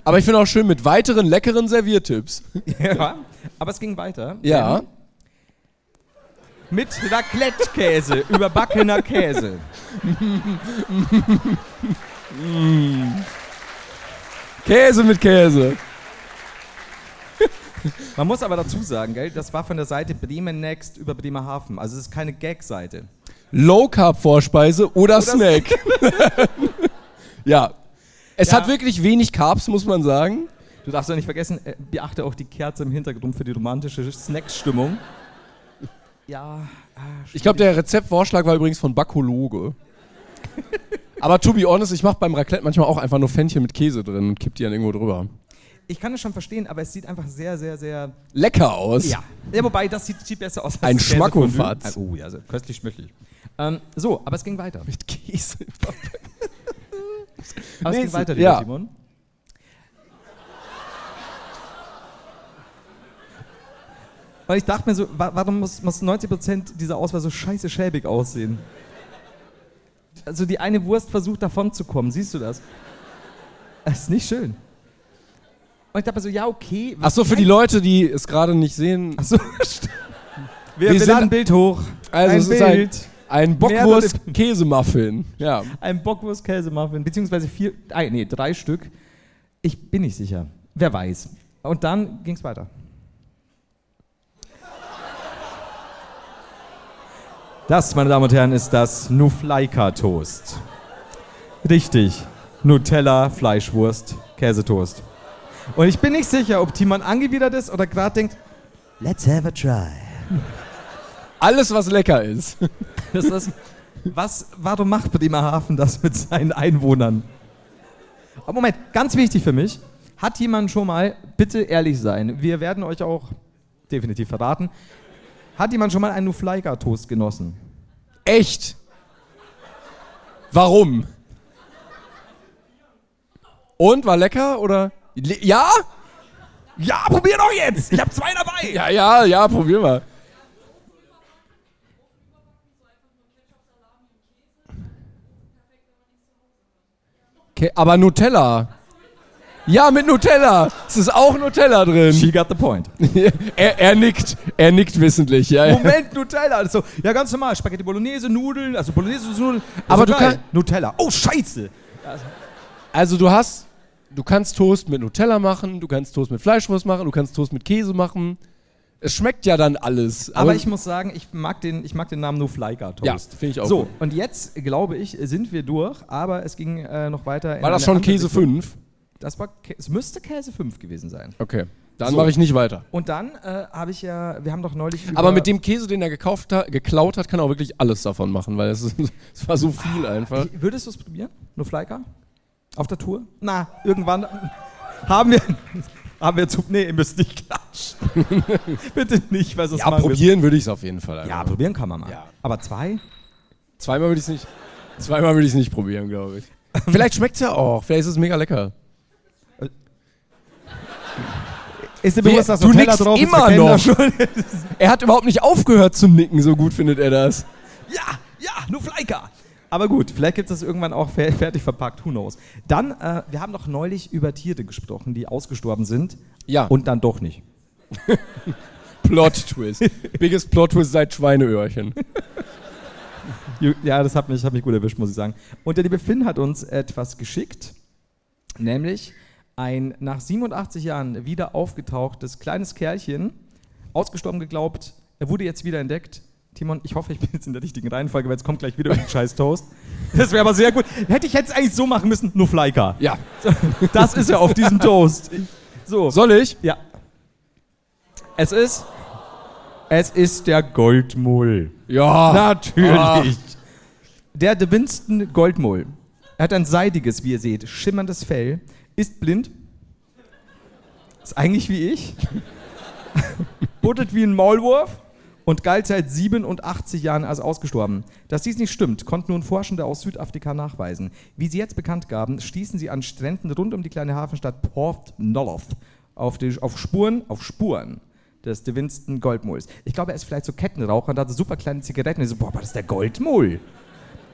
Aber ich finde auch schön mit weiteren leckeren Serviertipps. Ja, aber es ging weiter. Ja. Denn Mit Raclette-Käse, überbackener Käse. Käse mit Käse. Man muss aber dazu sagen, gell, das war von der Seite Bremen Next über Bremerhaven. Also es ist keine Gag-Seite. Low Carb Vorspeise oder, Snack. ja. Es Ja. hat wirklich wenig Carbs, muss man sagen. Du darfst doch nicht vergessen, äh, beachte auch die Kerze im Hintergrund für die romantische Snackstimmung. Ja, ah, Ich glaube, der Rezeptvorschlag war übrigens von Bakologe. Aber to be honest, ich mache beim Raclette manchmal auch einfach nur Fännchen mit Käse drin und kipp die dann irgendwo drüber. ich kann es schon verstehen, aber es sieht einfach sehr, sehr, sehr. Lecker aus. Ja. ja wobei, das sieht, sieht besser aus als Ein. Schmackofatz. Ah, Oh ja, also köstlich schmücklich. Ähm, so, aber es ging weiter. Mit Käse. Aber es Nee, ging weiter, lieber ja. Simon. Weil ich dachte mir so, wa- warum muss, muss 90% dieser Auswahl so scheiße schäbig aussehen? Also die eine Wurst versucht davon zu kommen, siehst du das? Das ist nicht schön. Und ich dachte so, ja, okay. Achso, für die Leute, die es gerade nicht sehen. Achso, stimmt. Wir, Wir laden ein Bild hoch. Also ein es ist ein, Bild. ein Bockwurst-Käsemuffin. Ja. Ein Bockwurst-Käsemuffin, beziehungsweise vier, ah, nee, drei Stück. Ich bin nicht sicher. Wer weiß. Und dann ging es weiter. Das, meine Damen und Herren, ist das Nufleika-Toast. Richtig. Nutella, Fleischwurst, Käsetoast. Und ich bin nicht sicher, ob Timon angewidert ist oder gerade denkt, let's have a try. Alles, was lecker ist. Das ist, was, warum macht Bremerhaven das mit seinen Einwohnern? Aber Moment, ganz wichtig für mich. Hat jemand schon mal, bitte ehrlich sein, wir werden euch auch definitiv verraten, hat jemand schon mal einen Nufleika-Toast genossen? Echt? Warum? Und war lecker oder? Le ja? Ja, probier doch jetzt! Ich hab zwei dabei! Ja, ja, ja, probier mal. Okay, aber Nutella. Ja, mit Nutella. Es ist auch Nutella drin. She got the point. er, er nickt. Er nickt wissentlich. Ja. Moment, Nutella. Also, ja, ganz normal. Spaghetti Bolognese, Nudeln, also Bolognese Nudeln. Aber Also du geil. kann- Nutella. Oh, scheiße. Also du hast, du kannst Toast mit Nutella machen, du kannst Toast mit Fleischwurst machen, du kannst Toast mit Käse machen. Es schmeckt ja dann alles. Aber ich muss sagen, ich mag den, ich mag den Namen Nufleika Toast. Ja, finde ich auch So, gut. und jetzt, glaube ich, sind wir durch, aber es ging äh, noch weiter. in War das schon Käse Richtung. 5? Das war, es müsste Käse 5 gewesen sein. Okay. Dann So. mache ich nicht weiter. Und dann äh, habe ich ja, wir haben doch neulich. Aber mit dem Käse, den er gekauft hat, geklaut hat, kann er auch wirklich alles davon machen, weil es, es war so viel einfach. Ich- Würdest du es probieren? Nufleika? Auf der Tour? Na, irgendwann haben wir... Haben wir zu. Nee, ihr müsst nicht klatschen. Bitte nicht, weil sonst Ja, probieren würde ich es auf jeden Fall. einfach. Ja, probieren kann man mal. Ja. Aber zwei? Zweimal würde ich es nicht. Zweimal würde ich es nicht probieren, glaube ich. Vielleicht schmeckt es ja auch. Vielleicht ist es mega lecker. Ist dir bewusst, dass du Nutella nickst drauf ist? Immer kennen noch. Er hat überhaupt nicht aufgehört zu nicken, so gut findet er das. Ja, ja, nur Fleika. Aber gut, vielleicht gibt es das irgendwann auch fer- fertig verpackt, who knows. Dann, äh, wir haben doch neulich über Tiere gesprochen, die ausgestorben sind Ja. und dann doch nicht. Plot-Twist. Biggest Plot-Twist seit Schweineöhrchen. Ja, das hat mich, hat mich gut erwischt, muss ich sagen. Und der liebe Finn hat uns etwas geschickt, nämlich ein nach 87 Jahren wieder aufgetauchtes kleines Kerlchen, ausgestorben geglaubt, er wurde jetzt wieder entdeckt. Timon, ich hoffe, ich bin jetzt in der richtigen Reihenfolge, weil jetzt kommt gleich wieder ein scheiß Toast. Das wäre aber sehr gut. Hätte ich jetzt eigentlich so machen müssen, nur Fleika. Ja. Das ist ja auf diesem Toast. So. Soll ich? Ja. Es ist. Es ist der Goldmull. Ja. Natürlich. Der De Winston Goldmull. Er hat ein seidiges, wie ihr seht, schimmerndes Fell, ist blind. Ist eigentlich wie ich. Buddelt wie ein Maulwurf und galt seit 87 Jahren als ausgestorben. Dass dies nicht stimmt, konnten nun Forschende aus Südafrika nachweisen. Wie sie jetzt bekannt gaben, stießen sie an Stränden rund um die kleine Hafenstadt Port Nolloth auf, die, auf Spuren, auf Spuren des De Winston. Ich glaube, er ist vielleicht so Kettenraucher und hat so super kleine Zigaretten. Und so, boah, aber das ist der Goldmull.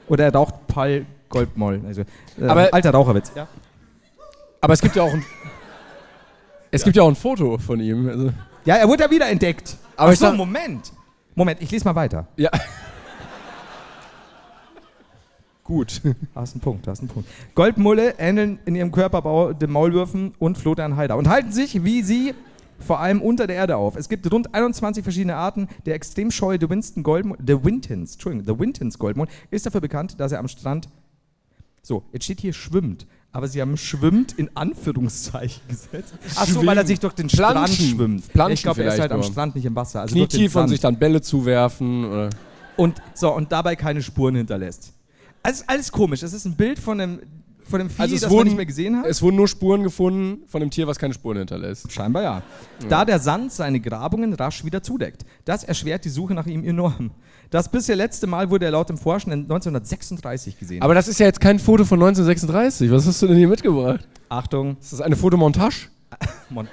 Oder er raucht Pall Goldmull. Also, äh, Aber- alter Raucherwitz. Ja. Aber es gibt ja auch ein. Es gibt ja auch ein Foto von ihm. Also, ja, er wurde ja wieder entdeckt. Aber Ach ich so, sag- Moment. Moment, ich lese mal weiter. ja. Gut. Hast einen Punkt, hast einen Punkt. Goldmulle ähneln in ihrem Körperbau den Maulwürfen und Flodan Haider und halten sich wie sie vor allem unter der Erde auf. Es gibt rund 21 verschiedene Arten. Der extrem scheue De Winston Goldmull, der Wintons, Entschuldigung, der Wintons Goldmull ist dafür bekannt, dass er am Strand, so, jetzt steht hier schwimmt, aber sie haben schwimmt in Anführungszeichen gesetzt. Ach so, weil er sich durch den Strand Planschen. schwimmt. Planschen ich glaube, er ist halt am. Strand, nicht im Wasser. Also Knietief und sich dann Bälle zuwerfen. Oder und so und dabei keine Spuren hinterlässt. Alles, alles komisch. Es ist ein Bild von einem, von einem Vieh, Also das man wurden- nicht mehr gesehen hat. es wurden nur Spuren gefunden von einem Tier, was keine Spuren hinterlässt. Scheinbar ja. Da der Sand seine Grabungen rasch wieder zudeckt. Das erschwert die Suche nach ihm enorm. Das bisher letzte Mal wurde er laut dem Forschen 1936 gesehen. Aber das ist ja jetzt kein Foto von 1936. Was hast du denn hier mitgebracht? Achtung, Ist das eine Fotomontage? Mon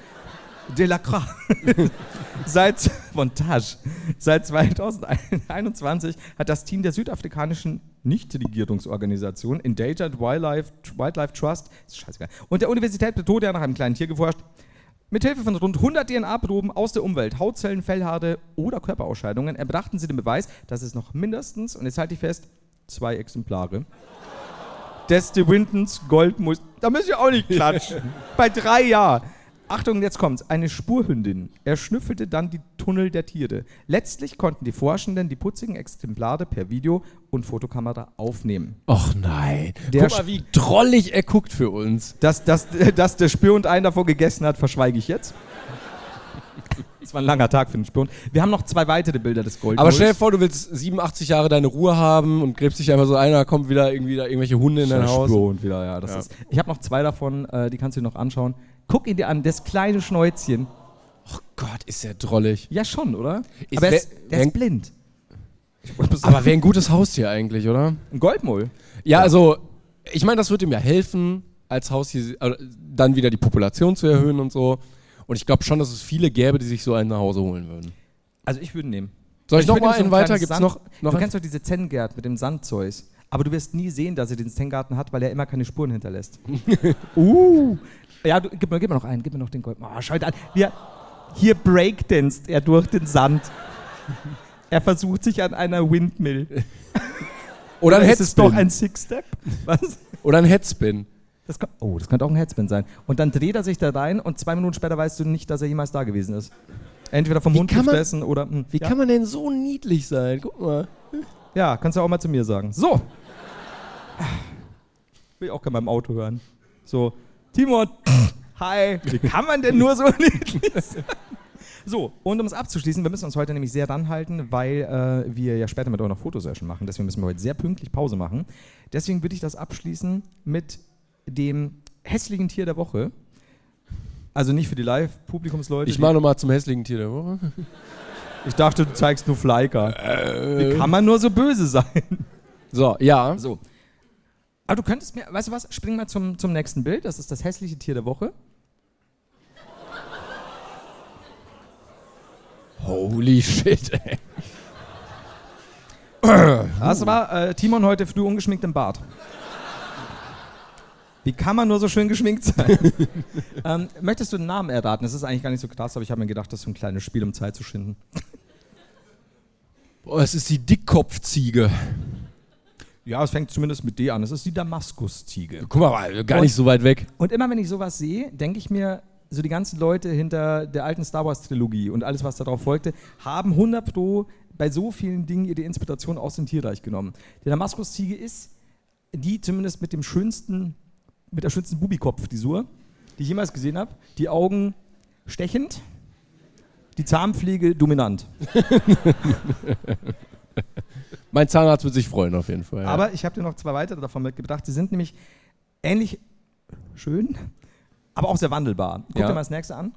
Delacroix. Seit Montage. Seit 2021 hat das Team der südafrikanischen Nichtregierungsorganisation Endangered Wildlife, Wildlife Trust und der Universität Pretoria nach einem kleinen Tier geforscht. Mithilfe von rund 100 DNA-Proben aus der Umwelt, Hautzellen, Fellhaare oder Körperausscheidungen erbrachten sie den Beweis, dass es noch mindestens, und jetzt halte ich fest, zwei Exemplare des De Wintons Goldmus. Da müssen wir auch nicht klatschen. Bei drei Jahren. Achtung, jetzt kommt's. Eine Spurhündin. Er schnüffelte dann die Tunnel der Tiere. Letztlich konnten die Forschenden die putzigen Exemplare per Video und Fotokamera aufnehmen. Och nein. Der Guck mal, wie drollig er guckt für uns. Dass, dass, dass der Spürhund einen davon gegessen hat, verschweige ich jetzt. Es war ein langer Tag für den Spürhund. Wir haben noch zwei weitere Bilder des Goldmulls. Aber stell dir vor, du willst 87 Jahre deine Ruhe haben und gräbst dich einfach so ein, da kommt wieder irgendwie da irgendwelche Hunde in dein Haus. Spürhund wieder, ja. Das Ja. Ist, ich habe noch zwei davon, äh, die kannst du dir noch anschauen. Guck ihn dir an, das kleine Schnäuzchen. Gott, ist der drollig. Ja, schon, oder? Ist Aber er ist, der ist blind. Aber wäre ein gutes Haustier eigentlich, oder? Ein Goldmull. Ja, also, ich meine, das wird ihm ja helfen, als Haustier äh, dann wieder die Population zu erhöhen und so. Und ich glaube schon, dass es viele gäbe, die sich so einen nach Hause holen würden. Also ich würde nehmen. Soll ich, noch würde mal ihm so einen ein weiter? Gibt's Sand- noch, noch Du kennst doch diese Zengert mit dem Sandzeug. Aber du wirst nie sehen, dass er den Zen-Garten hat, weil er immer keine Spuren hinterlässt. uh. Ja, du, gib, mir, gib mir noch einen, gib mir noch den Gold. Oh, schau dir an. Wir, hier breakdanzt er durch den Sand. Er versucht sich an einer Windmill. Oder ein ist es doch Headspin. ein Six-Step? Was? Oder ein Headspin. Das kann, oh, das könnte auch ein Headspin sein. Und dann dreht er sich da rein und zwei Minuten später weißt du nicht, dass er jemals da gewesen ist. Entweder vom man- gefressen oder. hm, Wie ja. kann man denn so niedlich sein? Guck mal. Ja, kannst du auch mal zu mir sagen. So. Will ich auch gerne beim Auto hören. So, Timon, hi. Wie kann man denn nur so niedlich sein? So, und um es abzuschließen, wir müssen uns heute nämlich sehr ranhalten, weil äh, wir ja später mit euch noch Fotosession machen. Deswegen müssen wir heute sehr pünktlich Pause machen. Deswegen würde ich das abschließen mit dem hässlichen Tier der Woche. Also nicht für die Live-Publikumsleute. Ich mache nochmal zum hässlichen Tier der Woche. ich dachte, du zeigst nur Fleiker. Wie kann man nur so böse sein? So, ja. So. Aber du könntest mir, weißt du was, spring mal zum, zum nächsten Bild. Das ist das hässliche Tier der Woche. Holy shit, ey. Das war äh, Timon heute früh ungeschminkt im Bart. Wie kann man nur so schön geschminkt sein? ähm, möchtest du den Namen erraten? Das ist eigentlich gar nicht so krass, aber ich habe mir gedacht, das ist so ein kleines Spiel, um Zeit zu schinden. Boah, es ist die Dickkopfziege. Ja, es fängt zumindest mit D an. Es ist die Damaskusziege. Guck mal, gar nicht so weit weg. Und immer wenn ich sowas sehe, denke ich mir, so die ganzen Leute hinter der alten Star Wars Trilogie und alles, was darauf folgte, haben 100 Pro bei so vielen Dingen ihre Inspiration aus dem Tierreich genommen. Die Damaskusziege ist die zumindest mit dem schönsten, mit der schönsten Bubikopf-Frisur, die ich jemals gesehen habe. Die Augen stechend, die Zahnpflege dominant. Mein Zahnarzt wird sich freuen auf jeden Fall. Ja. Aber ich habe dir noch zwei weitere davon mitgebracht. Sie sind nämlich ähnlich schön, aber auch sehr wandelbar. Guck Ja. dir mal das nächste an.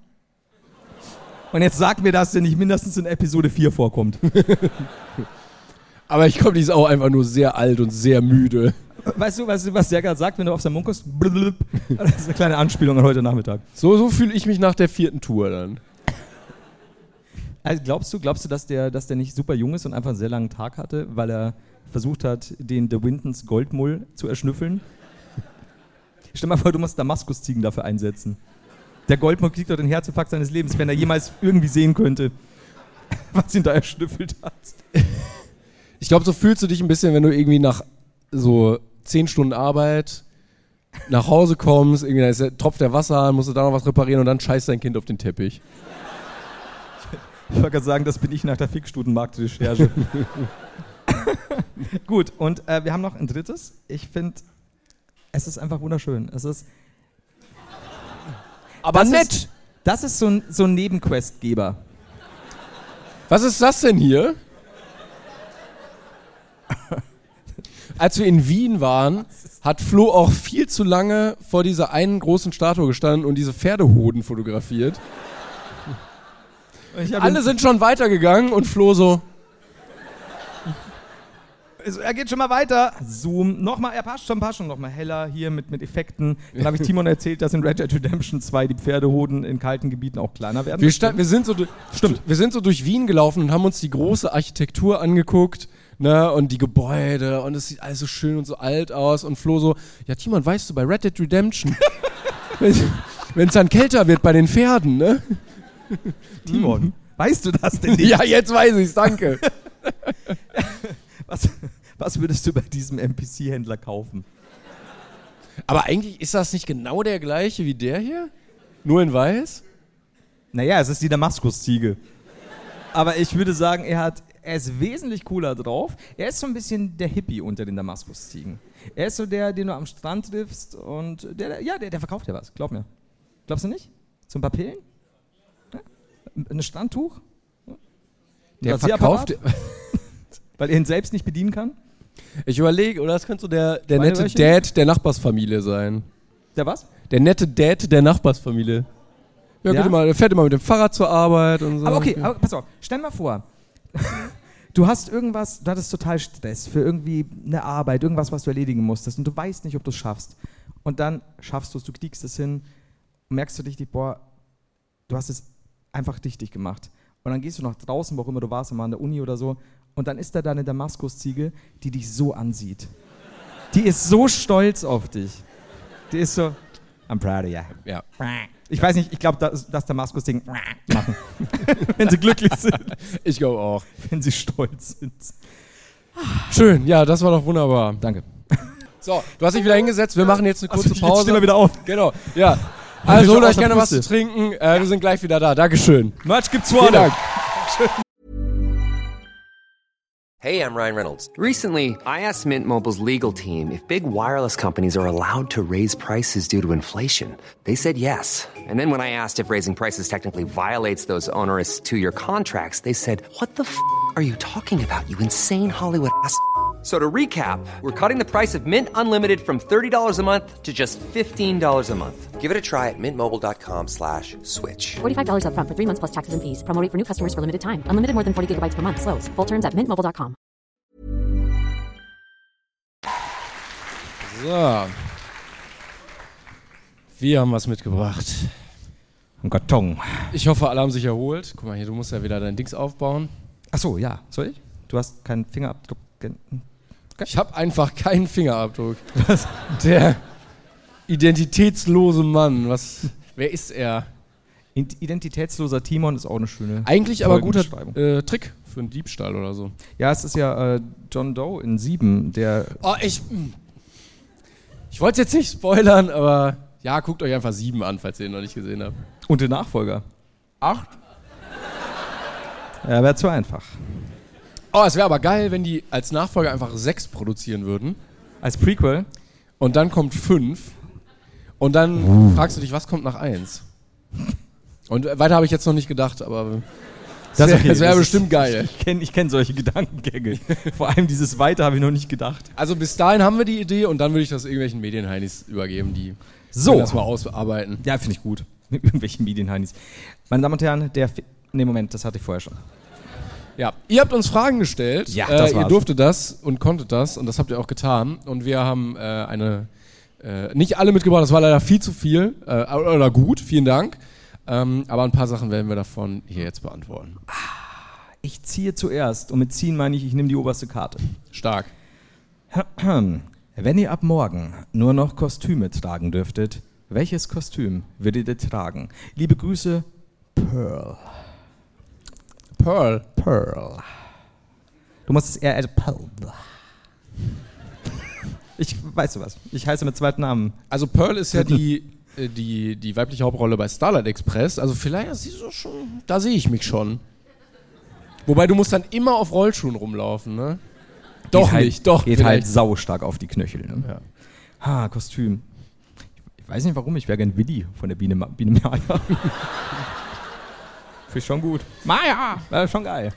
Und jetzt sag mir, dass der nicht mindestens in Episode 4 vorkommt. Aber ich glaube, die ist auch einfach nur sehr alt und sehr müde. Weißt du, weißt du, was der gerade sagt, wenn du auf seinem Mund guckst? Das ist eine kleine Anspielung an heute Nachmittag. So, so fühle ich mich nach der vierten Tour dann. Also glaubst du, glaubst du, dass der, dass der nicht super jung ist und einfach einen sehr langen Tag hatte, weil er versucht hat, den De Wintons Goldmull zu erschnüffeln? Stell mal vor, du musst Damaskusziegen dafür einsetzen. Der Goldmull kriegt doch den Herzinfarkt seines Lebens, wenn er jemals irgendwie sehen könnte, was ihn da erschnüffelt hat. Ich glaube, so fühlst du dich ein bisschen, wenn du irgendwie nach so zehn Stunden Arbeit nach Hause kommst, irgendwie da ist der, tropft der Wasser musst du da noch was reparieren und dann scheißt dein Kind auf den Teppich. Ich wollte gerade sagen, das bin ich nach der Fickstudenmarktrecherche. Gut, und äh, wir haben noch ein drittes. Ich finde, es ist einfach wunderschön. Es ist Aber Das nett! Ist, das ist so ein, so ein Nebenquestgeber. Was ist das denn hier? Als wir in Wien waren, hat Flo auch viel zu lange vor dieser einen großen Statue gestanden und diese Pferdehoden fotografiert. Alle sind schon weitergegangen und Flo so, Also, er geht schon mal weiter. Zoom. Nochmal, er passt schon, passt schon. Nochmal heller hier mit, mit Effekten. Dann habe ich Timon erzählt, dass in Red Dead Redemption 2 die Pferdehoden in kalten Gebieten auch kleiner werden. wir, stand, wir, sind so, Stimmt. wir sind so durch Wien gelaufen und haben uns die große Architektur angeguckt. Ne, und die Gebäude und es sieht alles so schön und so alt aus und Flo so, ja Timon, weißt du, bei Red Dead Redemption, wenn es dann kälter wird bei den Pferden, ne? Timon, weißt du das denn nicht? Ja, jetzt weiß ich's, danke. Was, was würdest du bei diesem NPC-Händler kaufen? Aber eigentlich ist das nicht genau der gleiche wie der hier? Nur in weiß? Naja, es ist die Damaskusziege. Aber ich würde sagen, er, hat, er ist wesentlich cooler drauf. Er ist so ein bisschen der Hippie unter den Damaskusziegen. Er ist so der, den du am Strand triffst und der, der- ja, der, der verkauft ja was, glaub mir. Glaubst du nicht? Zum paar Pillen? Ja? Ein Strandtuch? Ein Der verkauft. Weil er ihn selbst nicht bedienen kann? Ich überlege, oder das könnte so der, der Meine nette Röhrchen? Dad der Nachbarsfamilie sein. Der was? Der nette Dad der Nachbarsfamilie. Ja, Ja? Geht immer, der fährt immer mit dem Fahrrad zur Arbeit und so. Aber okay, aber pass auf, stell mal vor. Du hast irgendwas, du hattest total Stress für irgendwie eine Arbeit, irgendwas, was du erledigen musstest und du weißt nicht, ob du es schaffst. Und dann schaffst du es, du kriegst es hin und merkst du richtig, boah, du hast es einfach richtig gemacht. Und dann gehst du nach draußen, wo auch immer du warst, mal an der Uni oder so, und dann ist da deine Damaskusziege, die dich so ansieht. Die ist so stolz auf dich. Die ist so, I'm proud of you. Ja. Ich weiß nicht, ich glaube, das, das Damaskus-Ding machen. wenn sie glücklich sind, Ich glaube auch. wenn sie stolz sind. Schön, ja, das war doch wunderbar. Danke. So, du hast dich wieder hingesetzt. Wir machen jetzt eine kurze jetzt Pause. stehen wir wieder auf. Genau, ja. Also holt euch gerne was zu trinken. Äh, Wir sind gleich wieder da. Dankeschön. Merch gibt's Vielen vorne. Dank. Hey, I'm Ryan Reynolds. Recently, I asked Mint Mobile's legal team if big wireless companies are allowed to raise prices due to inflation. They said yes. And then when I asked if raising prices technically violates those onerous two year contracts, they said, What the f are you talking about, you insane Hollywood ass? So to recap, we're cutting the price of Mint Unlimited from $30 a month to just $15 a month. Give it a try at mintmobile.com slash switch. $45 upfront for three months plus taxes and fees. Promo rate for new customers for limited time. Unlimited more than 40 gigabytes per month. Slows. Full terms at mintmobile.com. So. Wir haben was mitgebracht. Ein Karton. Ich hoffe, alle haben sich erholt. Guck mal hier, du musst ja wieder dein Dings aufbauen. Achso, ja. Soll ich? Du hast keinen Fingerabdruck. Ich habe einfach keinen Fingerabdruck. Der identitätslose Mann. Was? Wer ist er? Id- Identitätsloser Timon ist auch eine schöne. Eigentlich aber guter äh, Trick für einen Diebstahl oder so. Ja, es ist ja äh, John Doe in Sieben, der. Oh, ich. Ich wollte jetzt nicht spoilern, aber ja, guckt euch einfach sieben an, falls ihr ihn noch nicht gesehen habt. Und der Nachfolger. Acht? Ja, wäre zu einfach. Oh, es wäre aber geil, wenn die als Nachfolger einfach sechs produzieren würden. Als Prequel. Und dann kommt fünf. Und dann fragst du dich, was kommt nach eins? Und weiter habe ich jetzt noch nicht gedacht, aber das, ist okay, das wäre bestimmt geil. Ich kenne ich kenn solche Gedankengänge. Vor allem dieses Weiter habe ich noch nicht gedacht. Also bis dahin haben wir die Idee und dann würde ich das irgendwelchen Medienheinis übergeben, die So. das mal ausarbeiten. Ja, finde ich gut. Mit irgendwelchen Medienheinis. Meine Damen und Herren, der. Fi nee, Moment, das hatte ich vorher schon. Ja, ihr habt uns Fragen gestellt. Ja, das äh, ihr durftet das und konntet das und das habt ihr auch getan. Und wir haben äh, eine, äh, nicht alle mitgebracht, das war leider viel zu viel. Äh, oder gut, vielen Dank. Ähm, aber ein paar Sachen werden wir davon hier jetzt beantworten. Ich ziehe zuerst. Und mit ziehen meine ich, ich nehme die oberste Karte. Stark. Wenn ihr ab morgen nur noch Kostüme tragen dürftet, welches Kostüm würdet ihr tragen? Liebe Grüße, Pearl. Pearl. Pearl. Du musst es eher als Pearl. Ich weißt du was? Ich heiße mit zweiten Namen. Also Pearl ist ja die, äh, die, die weibliche Hauptrolle bei Starlight Express. Also vielleicht ist sie so schon, da sehe ich mich schon. Wobei du musst dann immer auf Rollschuhen rumlaufen, ne? Doch Geht halt, nicht, doch. Geht halt vielleicht. saustark auf die Knöchel. Ne? Ja. Ha, Kostüm. Ich weiß nicht warum, ich wäre gern Willi von der Biene, Ma Biene Maya. Finde ich schon gut. Maya! Wäre schon geil.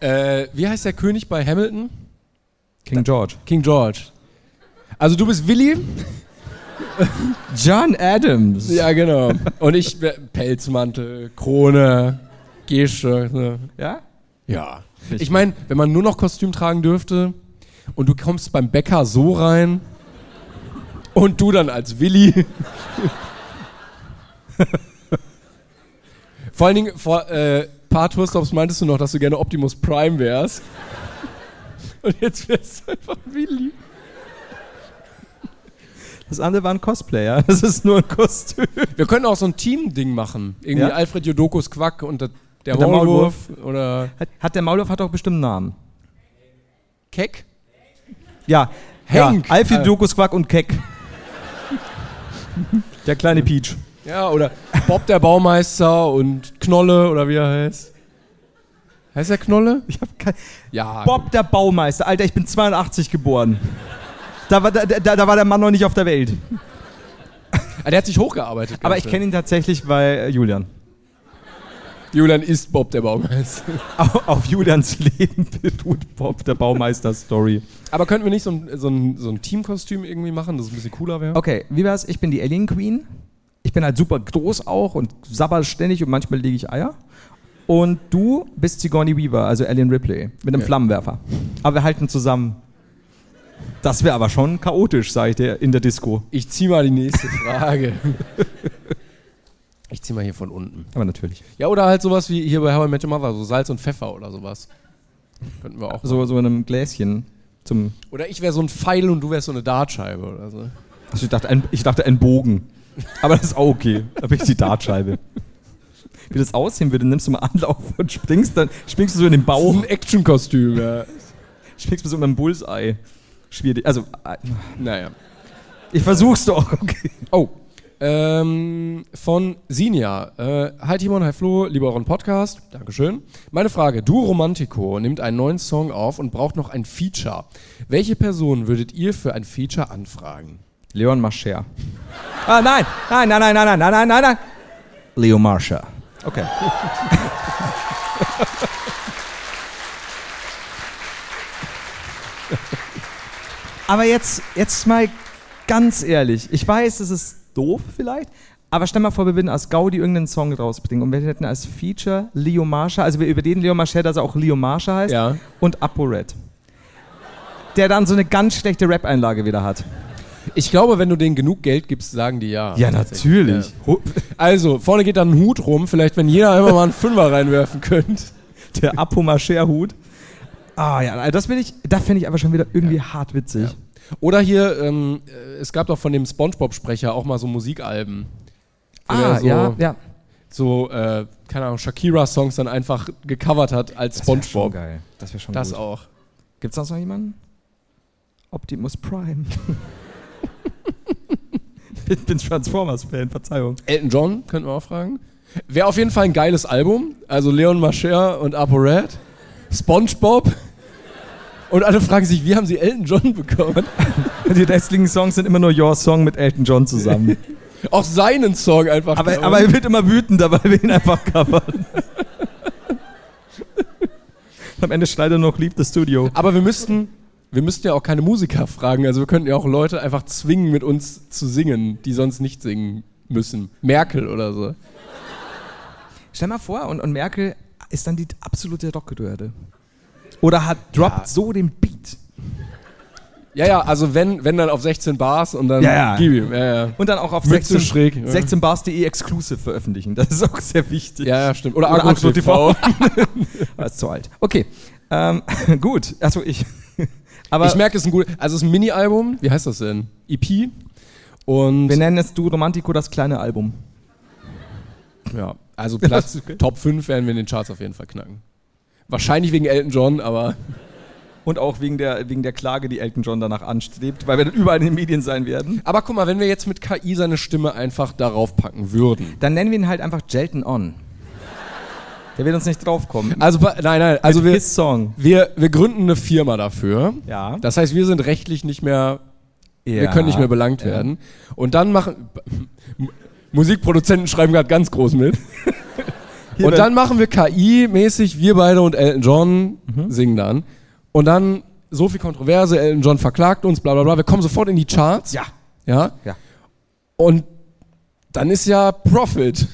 Äh, wie heißt der König bei Hamilton? King George. King George. Also du bist Willi? John Adams. Ja, genau. Und ich wär- Pelzmantel, Krone, Gesche. Ne? Ja? Ja. Ich meine, wenn man nur noch Kostüm tragen dürfte und du kommst beim Bäcker so rein und du dann als Willi. Vor allen Dingen, vor äh, paar Tourstops meintest du noch, dass du gerne Optimus Prime wärst. Und jetzt wärst du einfach Willi. Das andere war ein Cosplayer. Das ist nur ein Kostüm. Wir können auch so ein Team-Ding machen. Irgendwie Ja? Alfred Jodokus Quack und der, der der Maulwurf oder Hat, hat der Maulwurf hat auch bestimmt einen Namen. Keck. Ja. Hank. Ja, Alfred Äh. Dokus Quack und Keck. Der kleine Peach. Ja, oder Bob der Baumeister und Knolle oder wie er heißt. Heißt er Knolle? Ich hab kein Ja. Bob der Baumeister. Alter, ich bin 82 geboren. Da war, da, da, da war der Mann noch nicht auf der Welt. Ah, der hat sich hochgearbeitet. Aber ich kenne ihn tatsächlich bei äh, Julian. Julian ist Bob der Baumeister. Auf, auf Julians Leben beruht Bob der Baumeister-Story. Aber könnten wir nicht so ein, so ein, so ein Teamkostüm irgendwie machen, das ein bisschen cooler wäre? Okay, wie wär's? Ich bin die Alien Queen. Ich bin halt super groß auch und sabber ständig und manchmal lege ich Eier. Und du bist Sigourney Weaver, also Alien Ripley, mit einem Ja. Flammenwerfer. Aber wir halten zusammen. Das wäre aber schon chaotisch, sag ich dir, in der Disco. Ich zieh mal die nächste Frage. ich zieh mal hier von unten. Aber natürlich. Ja, oder halt sowas wie hier bei How I Met Your Mother, so Salz und Pfeffer oder sowas. Könnten wir auch. So, so in einem Gläschen. Zum, Oder ich wäre so ein Pfeil und du wärst so eine Dartscheibe oder so. also ich, dachte, ein, ich dachte ein Bogen. Aber das ist auch okay. Da bin ich die Dartscheibe. Wie das aussehen würde, nimmst du mal Anlauf und springst dann springst du so in den Bauch, Ein Actionkostüm, ja. springst du so in einem Bullseye. Schwierig. Also, äh, Naja. ich versuch's doch. Okay. Oh. Ähm, von Sinja. Äh, hi Timon, hi Flo, lieber euren Podcast. Dankeschön. Meine Frage: Du Romantico nimmt einen neuen Song auf und braucht noch ein Feature. Welche Person würdet ihr für ein Feature anfragen? Leon Mascher. Ah, nein, nein, nein, nein, nein, nein, nein, nein, nein, nein. Leo Marsha. Okay. Aber jetzt, jetzt mal ganz ehrlich. Ich weiß, das ist doof vielleicht, aber stell mal vor, wir würden als Gaudi irgendeinen Song rausbringen und wir hätten als Feature Leo Marsha, also wir über den Leo Marsha, dass er auch Leo Marsha heißt, Ja. und ApoRed. Der dann so eine ganz schlechte Rap-Einlage wieder hat. Ich glaube, wenn du denen genug Geld gibst, sagen die ja. natürlich. Ja. Also, vorne geht dann ein Hut rum. Vielleicht, wenn jeder einmal mal einen Fünfer reinwerfen könnte. Der Apomacher-Hut. Ah ja, also das bin ich, da finde ich aber schon wieder irgendwie hart witzig. Oder hier, ähm, äh, es gab doch von dem Spongebob-Sprecher auch mal so Musikalben. Ah, so, ja, ja. So, äh, keine Ahnung, Shakira-Songs dann einfach gecovert hat als Das Spongebob. geil. Das wäre schon Das gut. auch. Gibt's sonst noch jemanden? Optimus Prime. ich bin Transformers-Fan, Verzeihung. Elton John, könnten wir auch fragen. Wäre auf jeden Fall ein geiles Album. Also Leon Mascher und ApoRed. SpongeBob. Und alle fragen sich, wie haben sie Elton John bekommen? Die restlichen Songs sind immer nur Your Song mit Elton John zusammen. Auch seinen Song einfach. aber, aber er wird immer wütender, weil wir ihn einfach covern. Am Ende schreit er noch, leave the studio. Aber wir müssten, wir müssten ja auch keine Musiker fragen. Also wir könnten ja auch Leute einfach zwingen, mit uns zu singen, die sonst nicht singen müssen. Merkel oder so. Stell mal vor, und, und Merkel ist dann die absolute Rockgedörde. Oder hat droppt Ja. so den Beat. Ja, ja, also wenn, wenn dann auf 16 Bars und dann Ja, ja. gib ihm. Ja. Und dann auch auf Mütze 16, schräg, ja. 16bars.de exclusive veröffentlichen. Das ist auch sehr wichtig. ja, ja, stimmt. Oder, Oder Agro Agro TV. Das ist zu alt. Okay. Ähm, gut. Achso, ich. Aber ich merke, es ist ein gut, also es ist ein Mini-Album. Wie heißt das denn? EP. Und wir nennen es Du Romantico das kleine Album. ja, also Platz okay. Top 5 werden wir in den Charts auf jeden Fall knacken. Wahrscheinlich wegen Elton John, aber Und auch wegen der, wegen der Klage, die Elton John danach anstrebt, weil wir dann überall in den Medien sein werden. aber guck mal, wenn wir jetzt mit KI seine Stimme einfach darauf packen würden. Dann nennen wir ihn halt einfach Jelton On. Der wird uns nicht draufkommen. Also nein, nein, also Mit wir His Song. wir wir gründen eine Firma dafür. Ja. Das heißt, wir sind rechtlich nicht mehr wir Ja. können nicht mehr belangt Ja. werden. Und dann machen Musikproduzenten schreiben gerade ganz groß mit. Und dann machen wir KI-mäßig, wir beide und Elton John Mhm. singen dann. Und dann so viel Kontroverse, Elton John verklagt uns, bla bla bla. Wir kommen sofort in die Charts. Ja. Ja. Ja. Und dann ist ja Profit.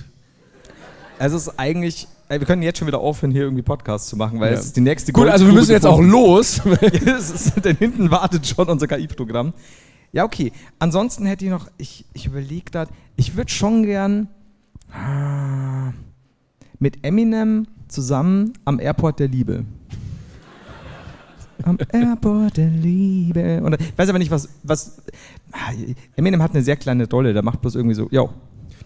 Also es ist eigentlich. Ey, Wir können jetzt schon wieder aufhören, hier irgendwie Podcasts zu machen, weil Ja. es ist die nächste Gut, also wir müssen jetzt auch los. Denn hinten wartet schon unser KI-Programm. Ja, okay. Ansonsten hätte ich noch, ich, ich überlege da, ich würde schon gern ah, mit Eminem zusammen am Airport der Liebe. Am Airport der Liebe. Und ich weiß aber nicht, was, was. ah, Eminem hat eine sehr kleine Rolle, der macht bloß irgendwie so, yo.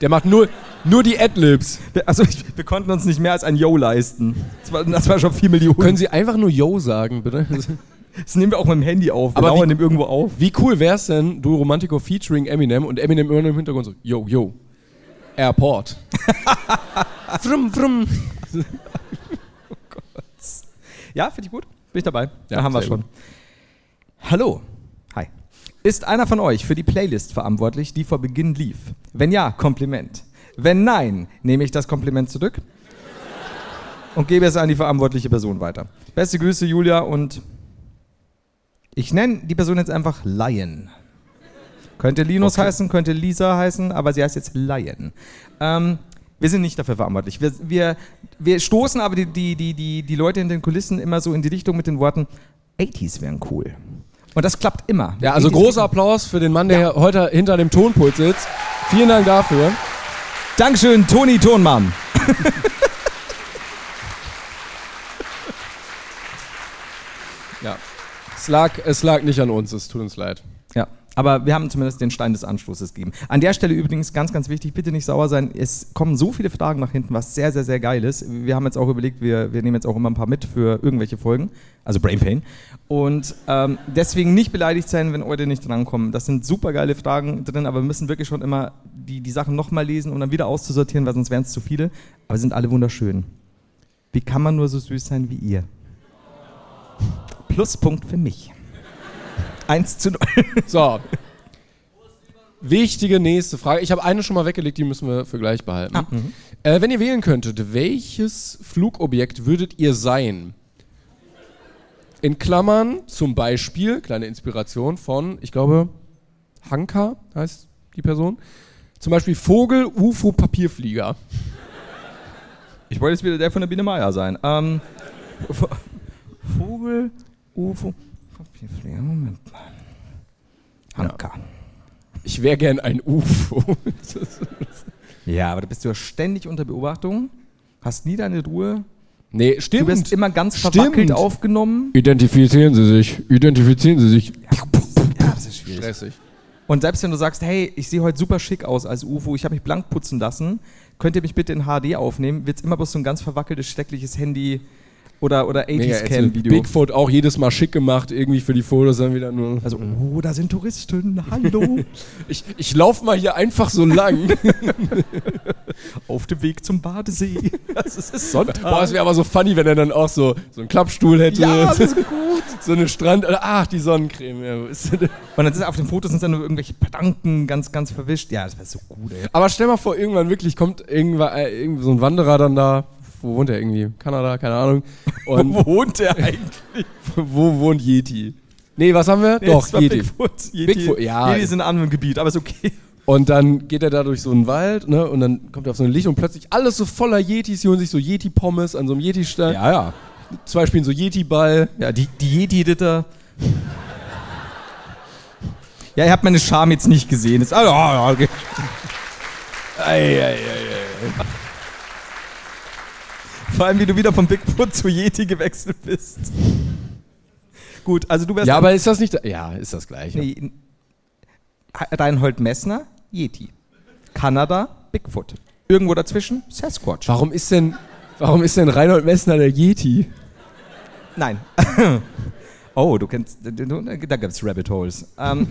Der macht nur, nur die Adlibs. Also ich, wir konnten uns nicht mehr als ein Yo leisten. Das war, das war schon 4 Millionen. Können Sie einfach nur Yo sagen, bitte? das nehmen wir auch mit dem Handy auf. Wir Aber dauern wie- dem irgendwo auf. Wie cool wär's denn, du Romantico featuring Eminem und Eminem immer im Hintergrund so, yo, yo, Airport. frum, frum. Ja, finde ich gut. Bin ich dabei. Ja, da haben wir schon. gut. Hallo. Ist einer von euch für die Playlist verantwortlich, die vor Beginn lief? Wenn ja, Kompliment. Wenn nein, nehme ich das Kompliment zurück und gebe es an die verantwortliche Person weiter. Beste Grüße, Julia, und ich nenne die Person jetzt einfach Lion. Könnte Linus Okay. heißen, könnte Lisa heißen, aber sie heißt jetzt Lion. Ähm, wir sind nicht dafür verantwortlich. Wir, wir, wir stoßen aber die, die, die, die, die Leute in den Kulissen immer so in die Richtung mit den Worten, 80s wären cool. Und das klappt immer. Ja, also 80s großer Applaus für den Mann, der hier heute hinter dem Tonpult sitzt. Vielen Dank dafür. Dankeschön, Toni Tonmann. Ja. Es lag, es lag nicht an uns, es tut uns leid. Aber wir haben zumindest den Stein des Anstoßes gegeben. An der Stelle übrigens ganz, ganz wichtig, bitte nicht sauer sein. Es kommen so viele Fragen nach hinten, was sehr, sehr, sehr geil ist. Wir haben jetzt auch überlegt, wir, wir nehmen jetzt auch immer ein paar mit für irgendwelche Folgen, also Brain Pain. Und ähm, deswegen nicht beleidigt sein, wenn Leute nicht drankommen. Das sind super geile Fragen drin, aber wir müssen wirklich schon immer die, die Sachen nochmal lesen, um dann wieder auszusortieren, weil sonst wären es zu viele. Aber sind alle wunderschön. Wie kann man nur so süß sein wie ihr? Pluspunkt für mich. 1 zu 0. So. Wichtige nächste Frage. Ich habe eine schon mal weggelegt, die müssen wir für gleich behalten. Ah, mhm. äh, wenn ihr wählen könntet, welches Flugobjekt würdet ihr sein? In Klammern zum Beispiel, kleine Inspiration von, ich glaube, Hanka heißt die Person. Zum Beispiel Vogel, UFO, Papierflieger. Ich wollte jetzt wieder der von der Biene Meier sein. Ähm, Vogel, UFO, Papierflieger, Moment mal. Hanka. Ich wäre gern ein UFO. Ja. aber da bist du ja ständig unter Beobachtung, hast nie deine Ruhe. nee, stimmt. Du wirst immer ganz verwackelt aufgenommen. Identifizieren Sie sich. Identifizieren Sie sich. Ja, das ist schwierig. Stressig. Und selbst wenn du sagst, hey, ich sehe heute super schick aus als UFO, ich habe mich blank putzen lassen, könnt ihr mich bitte in HD aufnehmen, wird es immer bloß so ein ganz verwackeltes, schreckliches Handy oder, oder Mega ätzend. 80s-Cam-Video. Bigfoot auch jedes Mal schick gemacht, irgendwie für die Fotos dann wieder nur. Also, oh, da sind Touristen, hallo. ich, ich laufe mal hier einfach so lang. Auf dem Weg zum Badesee. Das ist Sonntag. Boah, es wäre aber so funny, wenn er dann auch so, so einen Klappstuhl hätte. Ja, das ist gut. so eine Strand. Ach, die Sonnencreme. Ja, ist? Und dann ist auf den Fotos sind dann nur irgendwelche Padanken ganz, ganz verwischt. Ja, das wäre so gut, ey. aber stell mal vor, irgendwann wirklich kommt irgendwann, äh, irgend so ein Wanderer dann da. Wo wohnt er irgendwie? Kanada, keine Ahnung. Und Wo wohnt der eigentlich? wo wohnt Yeti? Nee, was haben wir? Nee, Doch, das Yeti. Bigfoot. Yeti. Bigfoot, ja. Yeti sind in einem anderen Gebiet, aber ist okay. Und dann geht er da durch so einen Wald, ne? Und dann kommt er auf so ein Licht und plötzlich alles so voller Yetis, die holen sich so Yeti-Pommes an so einem Yeti-Stand. Ja, ja. Zwei spielen so Yeti-Ball. Ja, die, die Jedi-Ritter. Ja, ihr habt meine Scham jetzt nicht gesehen. Ist, ah, ja, ja, okay. Vor allem, wie du wieder von Bigfoot zu Yeti gewechselt bist. Gut, also du wärst. Ja, aber ist das nicht. Ja, ist das gleiche. Nee, Reinhold Messner, Yeti. Kanada, Bigfoot. Irgendwo dazwischen, Sasquatch. Warum ist denn. Warum ist denn Reinhold Messner der Yeti? Nein. oh, du kennst, da gibt es Rabbit Holes. Ähm,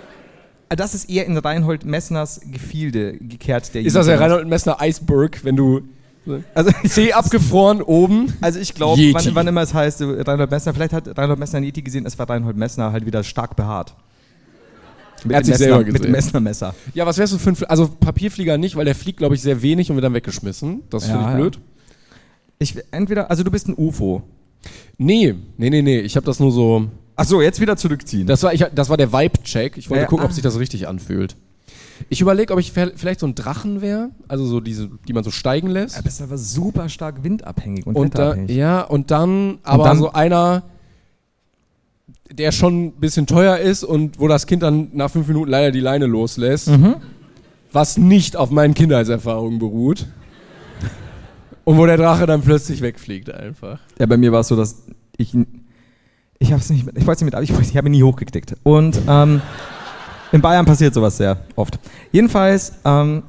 das ist eher in Reinhold Messners Gefilde gekehrt. Der Ist das der Reinhold Messner Iceberg, wenn du. Also, C abgefroren oben? also ich glaube, wann, wann immer es heißt, äh, Reinhold Messner, vielleicht hat Reinhold Messner einen Yeti gesehen, es war Reinhold Messner halt wieder stark behaart. Mit Er hat dem sich selber Messner, mit dem gesehen. Messner-Messer. Ja, was wärst du für ein. Also Papierflieger nicht, weil der fliegt, glaube ich, sehr wenig und wird dann weggeschmissen. Das finde Ja, ich ja. blöd. Ich, entweder, also du bist ein UFO. Nee, nee, nee, nee. Ich habe das nur so. Achso, jetzt wieder zurückziehen. Das war, ich, das war der Vibe-Check. Ich wollte Ja, gucken, ob ah. sich das richtig anfühlt. Ich überlege, ob ich vielleicht so ein Drachen wäre, also so diese, die man so steigen lässt. ja, bist aber super stark windabhängig und, und da, ja, und dann aber dann- so einer, der schon ein bisschen teuer ist und wo das Kind dann nach fünf Minuten leider die Leine loslässt, Mhm. was nicht auf meinen Kindheitserfahrungen beruht. Und wo der Drache dann plötzlich wegfliegt einfach. Ja, bei mir war es so, dass ich ich habe es nicht, ich wollte nicht mit, aber ich, ich habe ihn nie hochgeklickt. Und ähm, in Bayern passiert sowas sehr oft. Jedenfalls, ähm,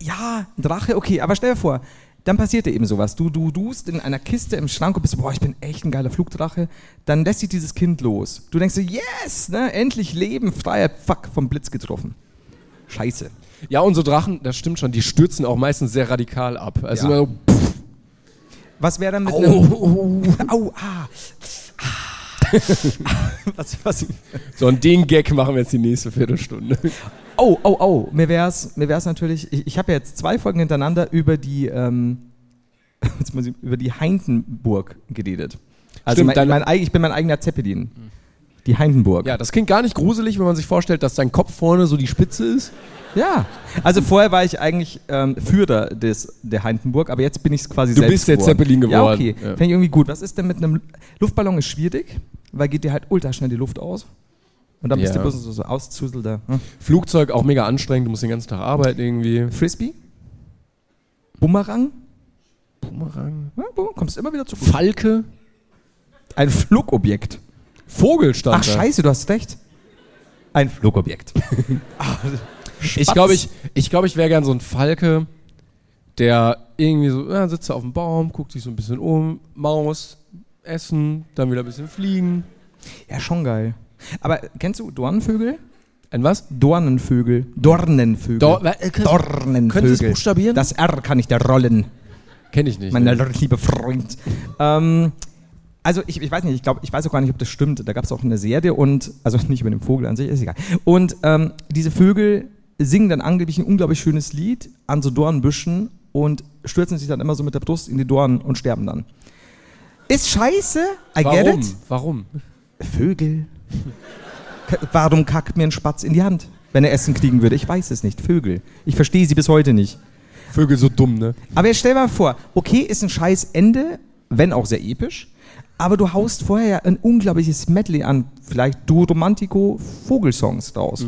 ja, ein Drache, okay, aber stell dir vor, dann passiert dir eben sowas. Du, du dust in einer Kiste im Schrank und bist, boah, ich bin echt ein geiler Flugdrache. Dann lässt sich dieses Kind los. Du denkst dir, yes, ne, endlich Leben, Freiheit, fuck, vom Blitz getroffen. Scheiße. Ja, und so Drachen, das stimmt schon, die stürzen auch meistens sehr radikal ab. Also Ja. immer so, pff, Was wäre dann mit au, einem. Au, ah. was, was, So, und den Gag machen wir jetzt die nächste Viertelstunde. Oh, oh, oh. Mir wär's, mir wär's natürlich, ich, ich habe ja jetzt zwei Folgen hintereinander über die, ähm, jetzt muss ich, über die Heindenburg geredet. Also Stimmt, mein, mein, eig- ich bin mein eigener Zeppelin. Die Heindenburg. Ja, das klingt gar nicht gruselig, wenn man sich vorstellt, dass dein Kopf vorne so die Spitze ist. Ja. Also vorher war ich eigentlich ähm, Führer des, der Heindenburg, aber jetzt bin ich es quasi Du selbst bist der geworden. Zeppelin Ja, geworden. okay. Ja. Finde ich irgendwie gut. Was ist denn mit einem Luftballon ist schwierig, weil geht dir halt ultra schnell die Luft aus. Und dann bist Ja. du bloß so, so auszuselter. Hm? Flugzeug auch mega anstrengend, du musst den ganzen Tag arbeiten irgendwie. Frisbee? Bumerang? Bumerang. Ja, bu- kommst immer wieder zurück. Falke. Ein Flugobjekt. Vogel stand Ach, scheiße, du hast recht. Ein Flugobjekt. Ich glaube, ich, ich, glaub, ich wäre gern so ein Falke, der irgendwie so, ja, sitzt auf dem Baum, guckt sich so ein bisschen um, Maus, essen, dann wieder ein bisschen fliegen. Ja, schon geil. Aber kennst du Dornenvögel? Ein was? Dornenvögel. Dornenvögel. Dor- äh, Dornenvögel. können Sie es buchstabieren? Das R kann ich da rollen, Kenn ich nicht. mein ne? lieber Freund. Ähm, also ich, ich weiß nicht, ich glaube, ich weiß auch gar nicht, ob das stimmt. Da gab es auch eine Serie und, also nicht über den Vogel an sich, ist egal. Und ähm, diese Vögel singen dann angeblich ein unglaublich schönes Lied an so Dornbüschen und stürzen sich dann immer so mit der Brust in die Dornen und sterben dann. Ist scheiße, I get Warum? it. Warum? Vögel. Warum kackt mir ein Spatz in die Hand, wenn er Essen kriegen würde? Ich weiß es nicht. Vögel. Ich verstehe sie bis heute nicht. Vögel so dumm, ne? Aber jetzt stell mal vor, okay, ist ein scheiß Ende, wenn auch sehr episch, aber du haust vorher ja ein unglaubliches Medley an, vielleicht Duo Romantico Vogelsongs raus.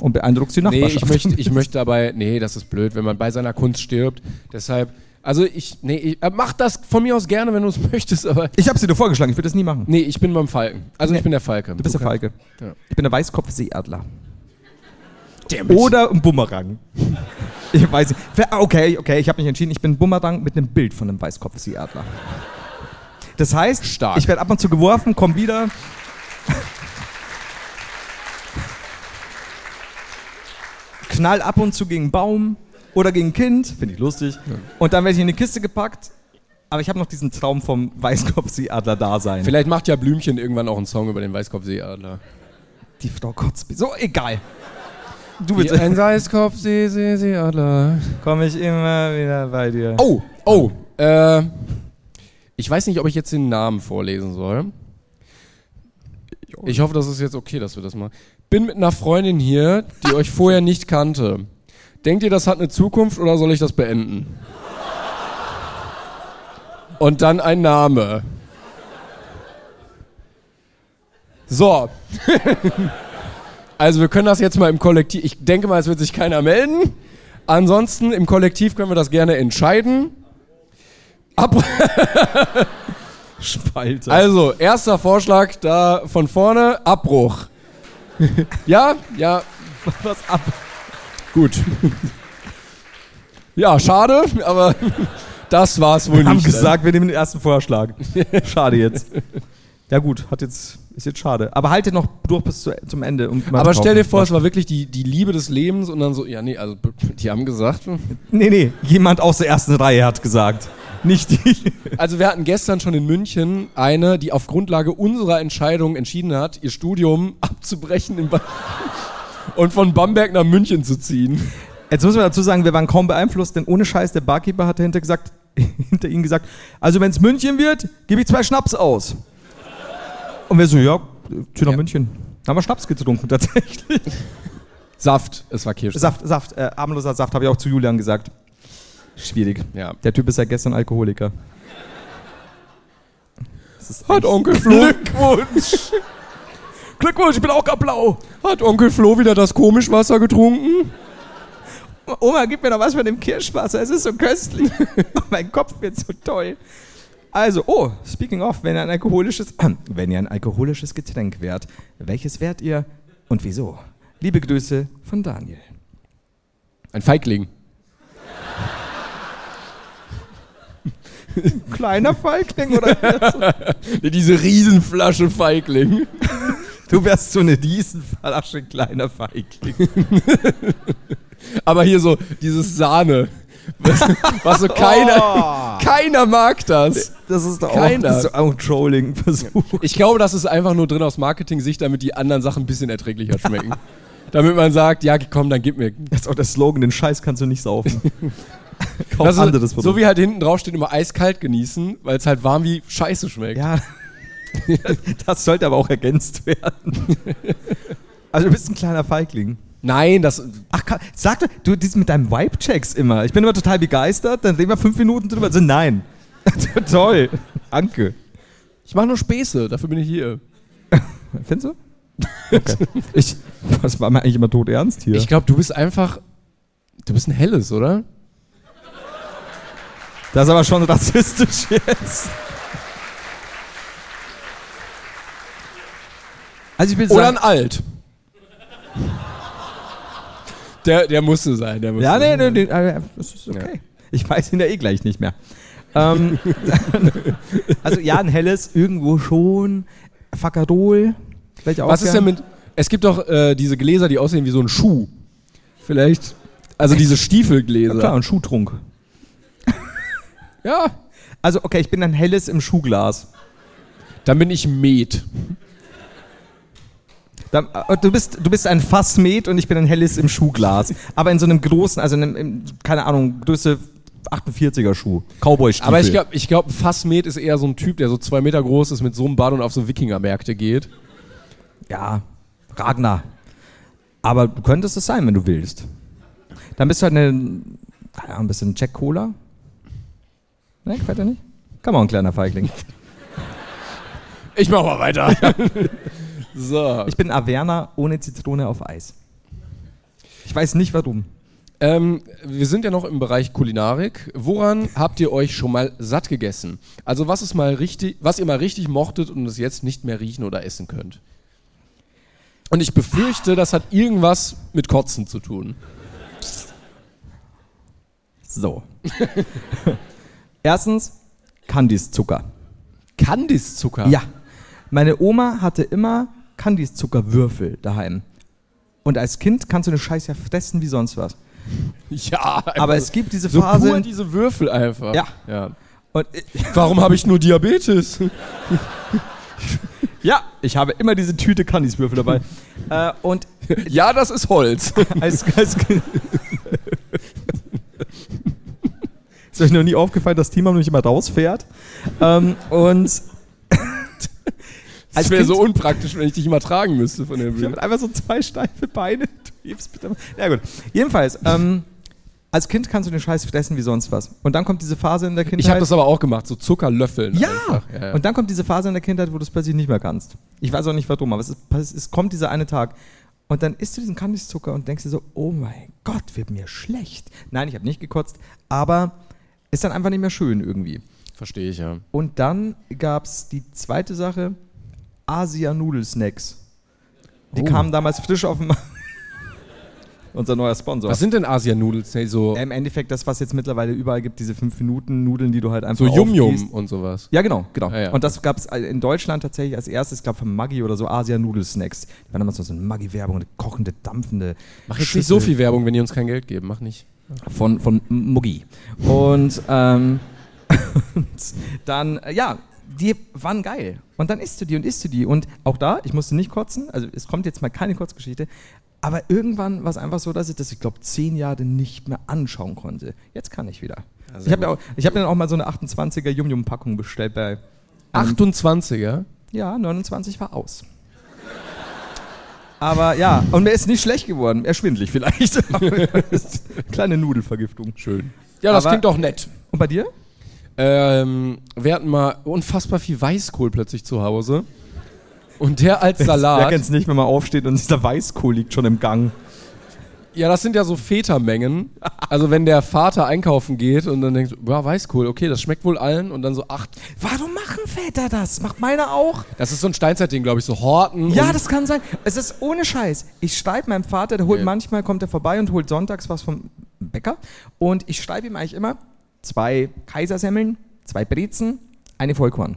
Und beeindruckst die Nee, Nachbarschaft. ich möchte, ich möchte dabei, nee, das ist blöd, wenn man bei seiner Kunst stirbt. Deshalb, also ich, nee, ich, äh, mach das von mir aus gerne, wenn du es möchtest, aber ich habe sie dir vorgeschlagen, ich würde das nie machen. nee, ich bin beim Falken. Also Nee, ich bin der Falke. Du bist der Falke. Ja. Ich bin der Weißkopfseeadler. Oder ein Bumerang. Ich weiß nicht. Okay, okay, ich habe mich entschieden, ich bin ein Bumerang mit einem Bild von einem Weißkopfseeadler. Das heißt, Stark. ich werde ab und zu geworfen, komm wieder. Knall ab und zu gegen einen Baum oder gegen ein Kind, finde ich lustig. Und dann werde ich in eine Kiste gepackt. Aber ich habe noch diesen Traum vom Weißkopfseeadler da sein. Vielleicht macht ja Blümchen irgendwann auch einen Song über den Weißkopfseeadler. Die Frau Kotzby. So, egal. Du bitte. ein Weißkopfseeadler. Komme ich immer wieder bei dir. Oh, oh, äh, ich weiß nicht, ob ich jetzt den Namen vorlesen soll. Ich hoffe, das ist jetzt okay, dass wir das machen. Bin mit einer Freundin hier, die euch vorher nicht kannte. Denkt ihr, das hat eine Zukunft oder soll ich das beenden? Und dann ein Name. So. also wir können das jetzt mal im Kollektiv. Ich denke mal, es wird sich keiner melden. Ansonsten im Kollektiv können wir das gerne entscheiden. Ab Spalte. also, erster Vorschlag da von vorne, Abbruch. ja, ja, was ab. Gut. ja, schade, aber das war's wohl Wir haben nicht. gesagt, wir nehmen den ersten Vorschlag. Schade jetzt. Ja gut, hat jetzt, ist jetzt schade. Aber halte noch durch bis zu, zum Ende. Um mal aber stell dir vor, es war wirklich die, die Liebe des Lebens und dann so, ja, nee, also die haben gesagt. Nee, nee, jemand aus der ersten Reihe hat gesagt. Nicht die. Also wir hatten gestern schon in München eine, die auf Grundlage unserer Entscheidung entschieden hat, ihr Studium abzubrechen in ba und von Bamberg nach München zu ziehen. Jetzt muss man dazu sagen, wir waren kaum beeinflusst, denn ohne Scheiß, der Barkeeper hat dahinter gesagt, hinter ihnen gesagt, also wenn es München wird, gebe ich zwei Schnaps aus. Und wir so, ja, zieh nach Ja. München. Da haben wir Schnaps getrunken, tatsächlich. Saft, es war Kirsch. Saft, Saft, äh, armloser Saft, habe ich auch zu Julian gesagt. Schwierig. Ja. Der Typ ist seit gestern Alkoholiker. Hat Onkel Flo. Glückwunsch. Glückwunsch, ich bin auch gar blau. Hat Onkel Flo wieder das Komischwasser getrunken? Oma, gib mir noch was von dem Kirschwasser, es ist so köstlich. mein Kopf wird so toll. Also, oh, speaking of, wenn ihr ein alkoholisches, wenn ihr ein alkoholisches Getränk wärt, welches wärt ihr und wieso? Liebe Grüße von Daniel. Ein Feigling. Kleiner Feigling oder? Diese Riesenflasche Feigling. du wärst so eine Riesenflasche kleiner Feigling. Aber hier so dieses Sahne. Was, was so keiner, keiner mag das. Das ist doch auch, Keiner. das ist auch ein Trolling-Versuch. Ich glaube, das ist einfach nur drin aus Marketing-Sicht, damit die anderen Sachen ein bisschen erträglicher schmecken. damit man sagt, ja komm, dann gib mir. Das ist auch der Slogan, den Scheiß kannst du nicht saufen. Kauf Das ist, anderes so Produkt. wie halt hinten drauf steht, immer eiskalt genießen, weil es halt warm wie Scheiße schmeckt. Ja, das sollte aber auch ergänzt werden. Also du bist ein kleiner Feigling. Nein, das. Ach, sag doch, du dies mit deinem Vibe-Checks immer. Ich bin immer total begeistert, dann reden wir fünf Minuten drüber. Also nein. Toll. Danke. Ich mache nur Späße, dafür bin ich hier. Findest du? Okay. Ich, was war mir eigentlich immer tot ernst hier? Ich glaube, du bist einfach. Du bist ein helles, oder? das ist aber schon rassistisch jetzt. Also ich will Oder ein Alt. Der, der musste sein. Der musste ja, nee, nee, nee, äh, das ist okay. Ich weiß ihn ja eh gleich nicht mehr. ähm, also ja, ein helles irgendwo schon. Fakadol. Vielleicht auch Was ist gern. denn mit. Es gibt doch äh, diese Gläser, die aussehen wie so ein Schuh. Vielleicht. Also diese Stiefelgläser. Ja, klar, ein Schuhtrunk. Ja. Also okay, ich bin ein helles im Schuhglas. Dann bin ich Met. Äh, du, bist, du bist ein Fassmet und ich bin ein helles im Schuhglas. Aber in so einem großen, also in einem, in, keine Ahnung, Größe 48er Schuh. Cowboy-Stiefel. Aber ich glaube, ich glaub, Fassmet ist eher so ein Typ, der so zwei Meter groß ist, mit so einem Bart und auf so Wikingermärkte geht. Ja, Ragnar. Aber du könntest es sein, wenn du willst. Dann bist du halt eine, keine Ahnung, ein bisschen Jack Cola. Ne, gefällt dir nicht? Kann man ein kleiner Feigling. Ich mach mal weiter. so. Ich bin Averna ohne Zitrone auf Eis. Ich weiß nicht warum. Ähm, wir sind ja noch im Bereich Kulinarik. Woran habt ihr euch schon mal satt gegessen? Also was ist mal richtig, was ihr mal richtig mochtet und es jetzt nicht mehr riechen oder essen könnt? Und ich befürchte, das hat irgendwas mit Kotzen zu tun. So. Erstens, Kandiszucker. Kandiszucker. Ja. Meine Oma hatte immer Kandiszuckerwürfel daheim. Und als Kind kannst du eine Scheiße ja fressen wie sonst was. Ja. Aber es gibt diese so Phase. pur diese Würfel einfach. Ja. ja. und Warum habe ich nur Diabetes? ja, ich habe immer diese Tüte Kandiswürfel dabei. äh, und ja, das ist Holz. als, als Ist euch noch nie aufgefallen, dass Timo nämlich immer rausfährt? Ähm, und Das Als wäre so unpraktisch, wenn ich dich immer tragen müsste von der ich Bühne. habe einfach so zwei steife Beine. Du hebst bitte mal. Ja gut. Jedenfalls, ähm, als Kind kannst du den Scheiß fressen wie sonst was. Und dann kommt diese Phase in der Kindheit. Ich habe das aber auch gemacht, so Zuckerlöffeln. Ja! ja, ja. Und dann kommt diese Phase in der Kindheit, wo du es plötzlich nicht mehr kannst. Ich weiß auch nicht warum, aber es, ist, es, es kommt dieser eine Tag. Und dann isst du diesen Kandiszucker und denkst dir so, oh mein Gott, wird mir schlecht. Nein, ich habe nicht gekotzt, aber ist dann einfach nicht mehr schön irgendwie. Verstehe ich, ja. Und dann gab es die zweite Sache, Asia-Nudelsnacks. Die Oh. kamen damals frisch auf den Markt. Unser neuer Sponsor. Was sind denn Asian-Nudels? Nee, so, Ja, Im Endeffekt das, was jetzt mittlerweile überall gibt, diese 5-Minuten-Nudeln, die du halt einfach so Yum-Yum und sowas. Ja, genau, genau. Ja, ja. Und das gab es in Deutschland tatsächlich als erstes, ich glaube von Maggi oder so, Asia-Nudelsnacks. Die waren damals so eine Maggi-Werbung, eine kochende, dampfende. Mach jetzt Schüssel nicht so viel Werbung, wenn die uns kein Geld geben. Mach nicht. Von, von Muggi. Und, ähm, und dann, äh, ja, die waren geil. Und dann isst du die und isst du die. Und auch da, ich musste nicht kotzen, also es kommt jetzt mal keine Kurzgeschichte, aber irgendwann war es einfach so, dass ich das, ich glaube, zehn Jahre nicht mehr anschauen konnte. Jetzt kann ich wieder. ich habe ja hab dann auch mal so eine 28er Yum-Yum-Packung bestellt bei. einem 28er? Ja, 29 war aus. Aber ja, und mir ist nicht schlecht geworden. Eher schwindlig vielleicht. Kleine Nudelvergiftung. Schön. Ja, das Aber- klingt doch nett. Und bei dir? Ähm, wir hatten mal unfassbar viel Weißkohl plötzlich zu Hause. Und der als Wer Salat. kennt's nicht, wenn man aufsteht und dieser Weißkohl liegt schon im Gang? Ja, das sind ja so Vätermengen. Also wenn der Vater einkaufen geht und dann denkt, ja, Weißkohl, okay, das schmeckt wohl allen und dann so acht. Warum machen Väter das? Macht meiner auch? Das ist so ein Steinzeitding, glaube ich, so Horten. Ja, das kann sein. Es ist ohne Scheiß. Ich schreibe meinem Vater, der holt Nee. manchmal, kommt er vorbei und holt sonntags was vom Bäcker. Und ich schreibe ihm eigentlich immer zwei Kaisersemmeln, zwei Brezen, eine Vollkorn.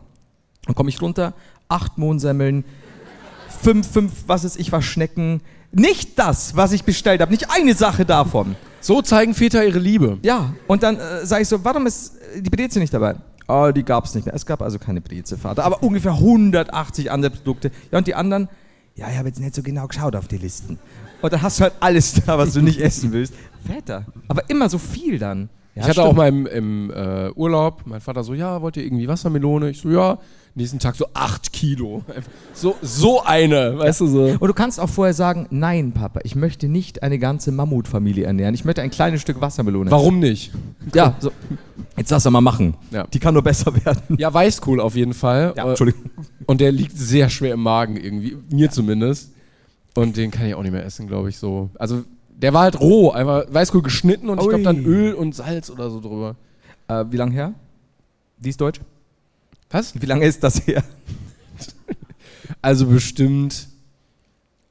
Dann komme ich runter, acht Mohnsemmeln, fünf, fünf, was ist ich, was Schnecken. Nicht das, was ich bestellt habe, nicht eine Sache davon. So zeigen Väter ihre Liebe. Ja, und dann äh, sage ich so, warum ist die Breze nicht dabei? Oh, die gab es nicht mehr. Es gab also keine Breze, Vater. Aber ungefähr 180 andere Produkte. Ja, und die anderen, ja, ich habe jetzt nicht so genau geschaut auf die Listen. Und dann hast du halt alles da, was du nicht essen willst. Väter. Aber immer so viel dann. Ja, ich hatte stimmt. auch mal im, im äh, Urlaub, mein Vater so, ja, wollt ihr irgendwie Wassermelone? Ich so, ja. Nächsten Tag so acht Kilo. So, so eine, weißt du so. Und du kannst auch vorher sagen, nein, Papa, ich möchte nicht eine ganze Mammutfamilie ernähren. Ich möchte ein kleines Stück Wassermelone. Warum nicht? Ja, so. Jetzt lass doch mal machen. Ja. Die kann nur besser werden. Ja, Weißkohl auf jeden Fall. Ja, Äh, Entschuldigung. Und der liegt sehr schwer im Magen irgendwie, mir zumindest. Und den kann ich auch nicht mehr essen, glaube ich so. Also der war halt roh, einfach Weißkohl geschnitten und ich glaube dann. Öl und Salz oder so drüber. Äh, wie lange her? Die ist deutsch? Was? Wie lange ist das her? Also bestimmt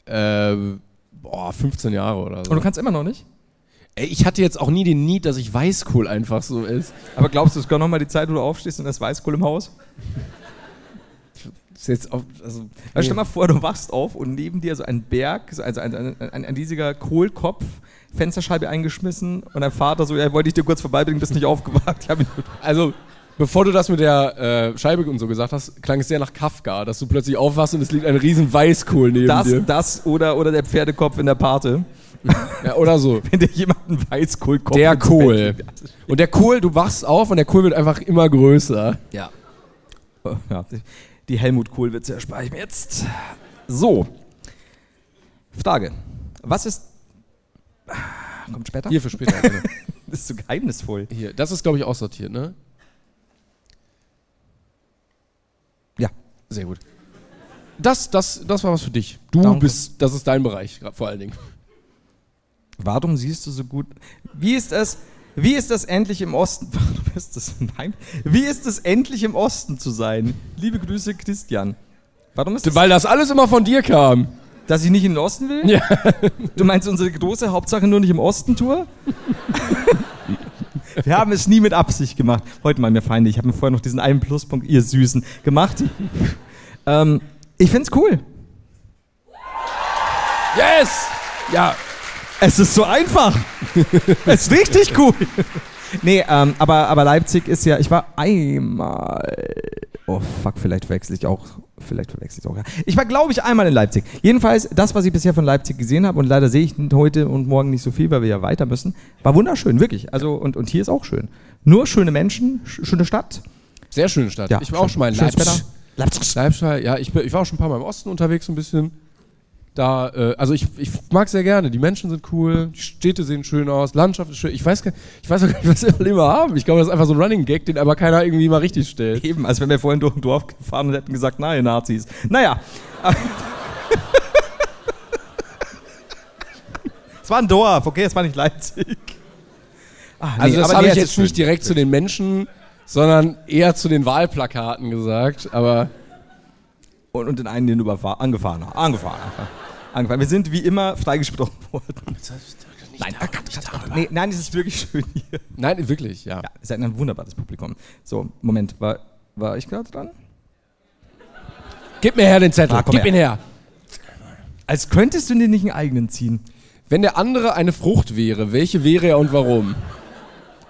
Äh, boah, 15 Jahre oder so. Und du kannst immer noch nicht? Ey, ich hatte jetzt auch nie den Need, dass ich Weißkohl einfach so ist. Aber glaubst du, es kommt nochmal die Zeit, wo du aufstehst und das Weißkohl im Haus? Ist jetzt auf, also, Also stell mal vor, du wachst auf und neben dir so ein Berg, so also ein, ein, ein, ein riesiger Kohlkopf, Fensterscheibe eingeschmissen und dein Vater so, ja, wollte ich dir kurz vorbeibringen, bist nicht aufgewacht. Also, bevor du das mit der äh, Scheibe und so gesagt hast, klang es sehr nach Kafka, dass du plötzlich aufwachst und es liegt ein riesen Weißkohl neben das, dir. das oder, oder der Pferdekopf in der Pate. Ja, oder so. Wenn dir jemand einen Weißkohlkopf Der ins Bett Kohl. Und der Kohl, du wachst auf und der Kohl wird einfach immer größer. Ja. Oh, ja. Die- Helmut Kohl-Witze erspare ich mir jetzt. So. Frage. Was ist. Kommt später? Hier für später. Das ist so geheimnisvoll. Hier, das ist, glaube ich, aussortiert, ne? Ja. Sehr gut. Das, das, das war was für dich. Du Danke. bist, das ist dein Bereich, vor allen Dingen. Warum siehst du so gut? Wie ist es, wie ist es endlich im Osten? Warum ist das mein? Wie ist es endlich im Osten zu sein? Liebe Grüße, Christian. Warum ist es, Weil das alles immer von dir kam. dass ich nicht in den Osten will? Ja. Du meinst unsere große Hauptsache nur nicht im Osten Tour? Wir haben es nie mit Absicht gemacht. Heute mal mir Feinde. Ich habe mir vorher noch diesen einen Pluspunkt, ihr Süßen, gemacht. ähm, ich find's cool. Yes! Ja, Es ist so einfach. es ist richtig cool. Nee, ähm, aber, aber Leipzig ist ja, ich war einmal. Oh fuck, vielleicht wechsle ich auch. Vielleicht verwechsel ich auch. Ja. Ich war, glaube ich, einmal in Leipzig. Jedenfalls, das, was ich bisher von Leipzig gesehen habe, und leider sehe ich heute und morgen nicht so viel, weil wir ja weiter müssen, war wunderschön, wirklich. Also, und, und hier ist auch schön. Nur schöne Menschen, sch schöne Stadt. sehr schöne Stadt. Ja, ich war auch schon mal in Leipzig. Wetter. Leipzig. Leipzig, ja, ich, ich war auch schon ein paar Mal im Osten unterwegs, so ein bisschen. Da, äh, also ich, ich mag sehr gerne. Die Menschen sind cool, die Städte sehen schön aus, Landschaft ist schön. Ich weiß, gar- ich weiß auch gar nicht, was wir immer haben. Ich glaube, das ist einfach so ein Running Gag, den aber keiner irgendwie mal richtig stellt. Eben, als wenn wir vorhin durch ein Dorf gefahren und hätten gesagt, nein, Nazis. Naja. es war ein Dorf, okay, es war nicht Leipzig. Ah, nee, Also das habe nee, ich jetzt nicht schön. direkt zu den Menschen, sondern eher zu den Wahlplakaten gesagt. Aber Und, und den einen, den du angefahren hast. Angefahren. Angefahren. Wir sind wie immer freigesprochen worden. Nein, cut, cut, cut. Nee, nein, es ist wirklich schön hier. nein, wirklich, ja. Ja, ihr seid ein wunderbares Publikum. So, Moment, war, war ich gerade dran? Gib mir her den Zettel, Ah, komm gib her. ihn her. Als könntest du dir nicht einen eigenen ziehen. Wenn der andere eine Frucht wäre, welche wäre er und warum?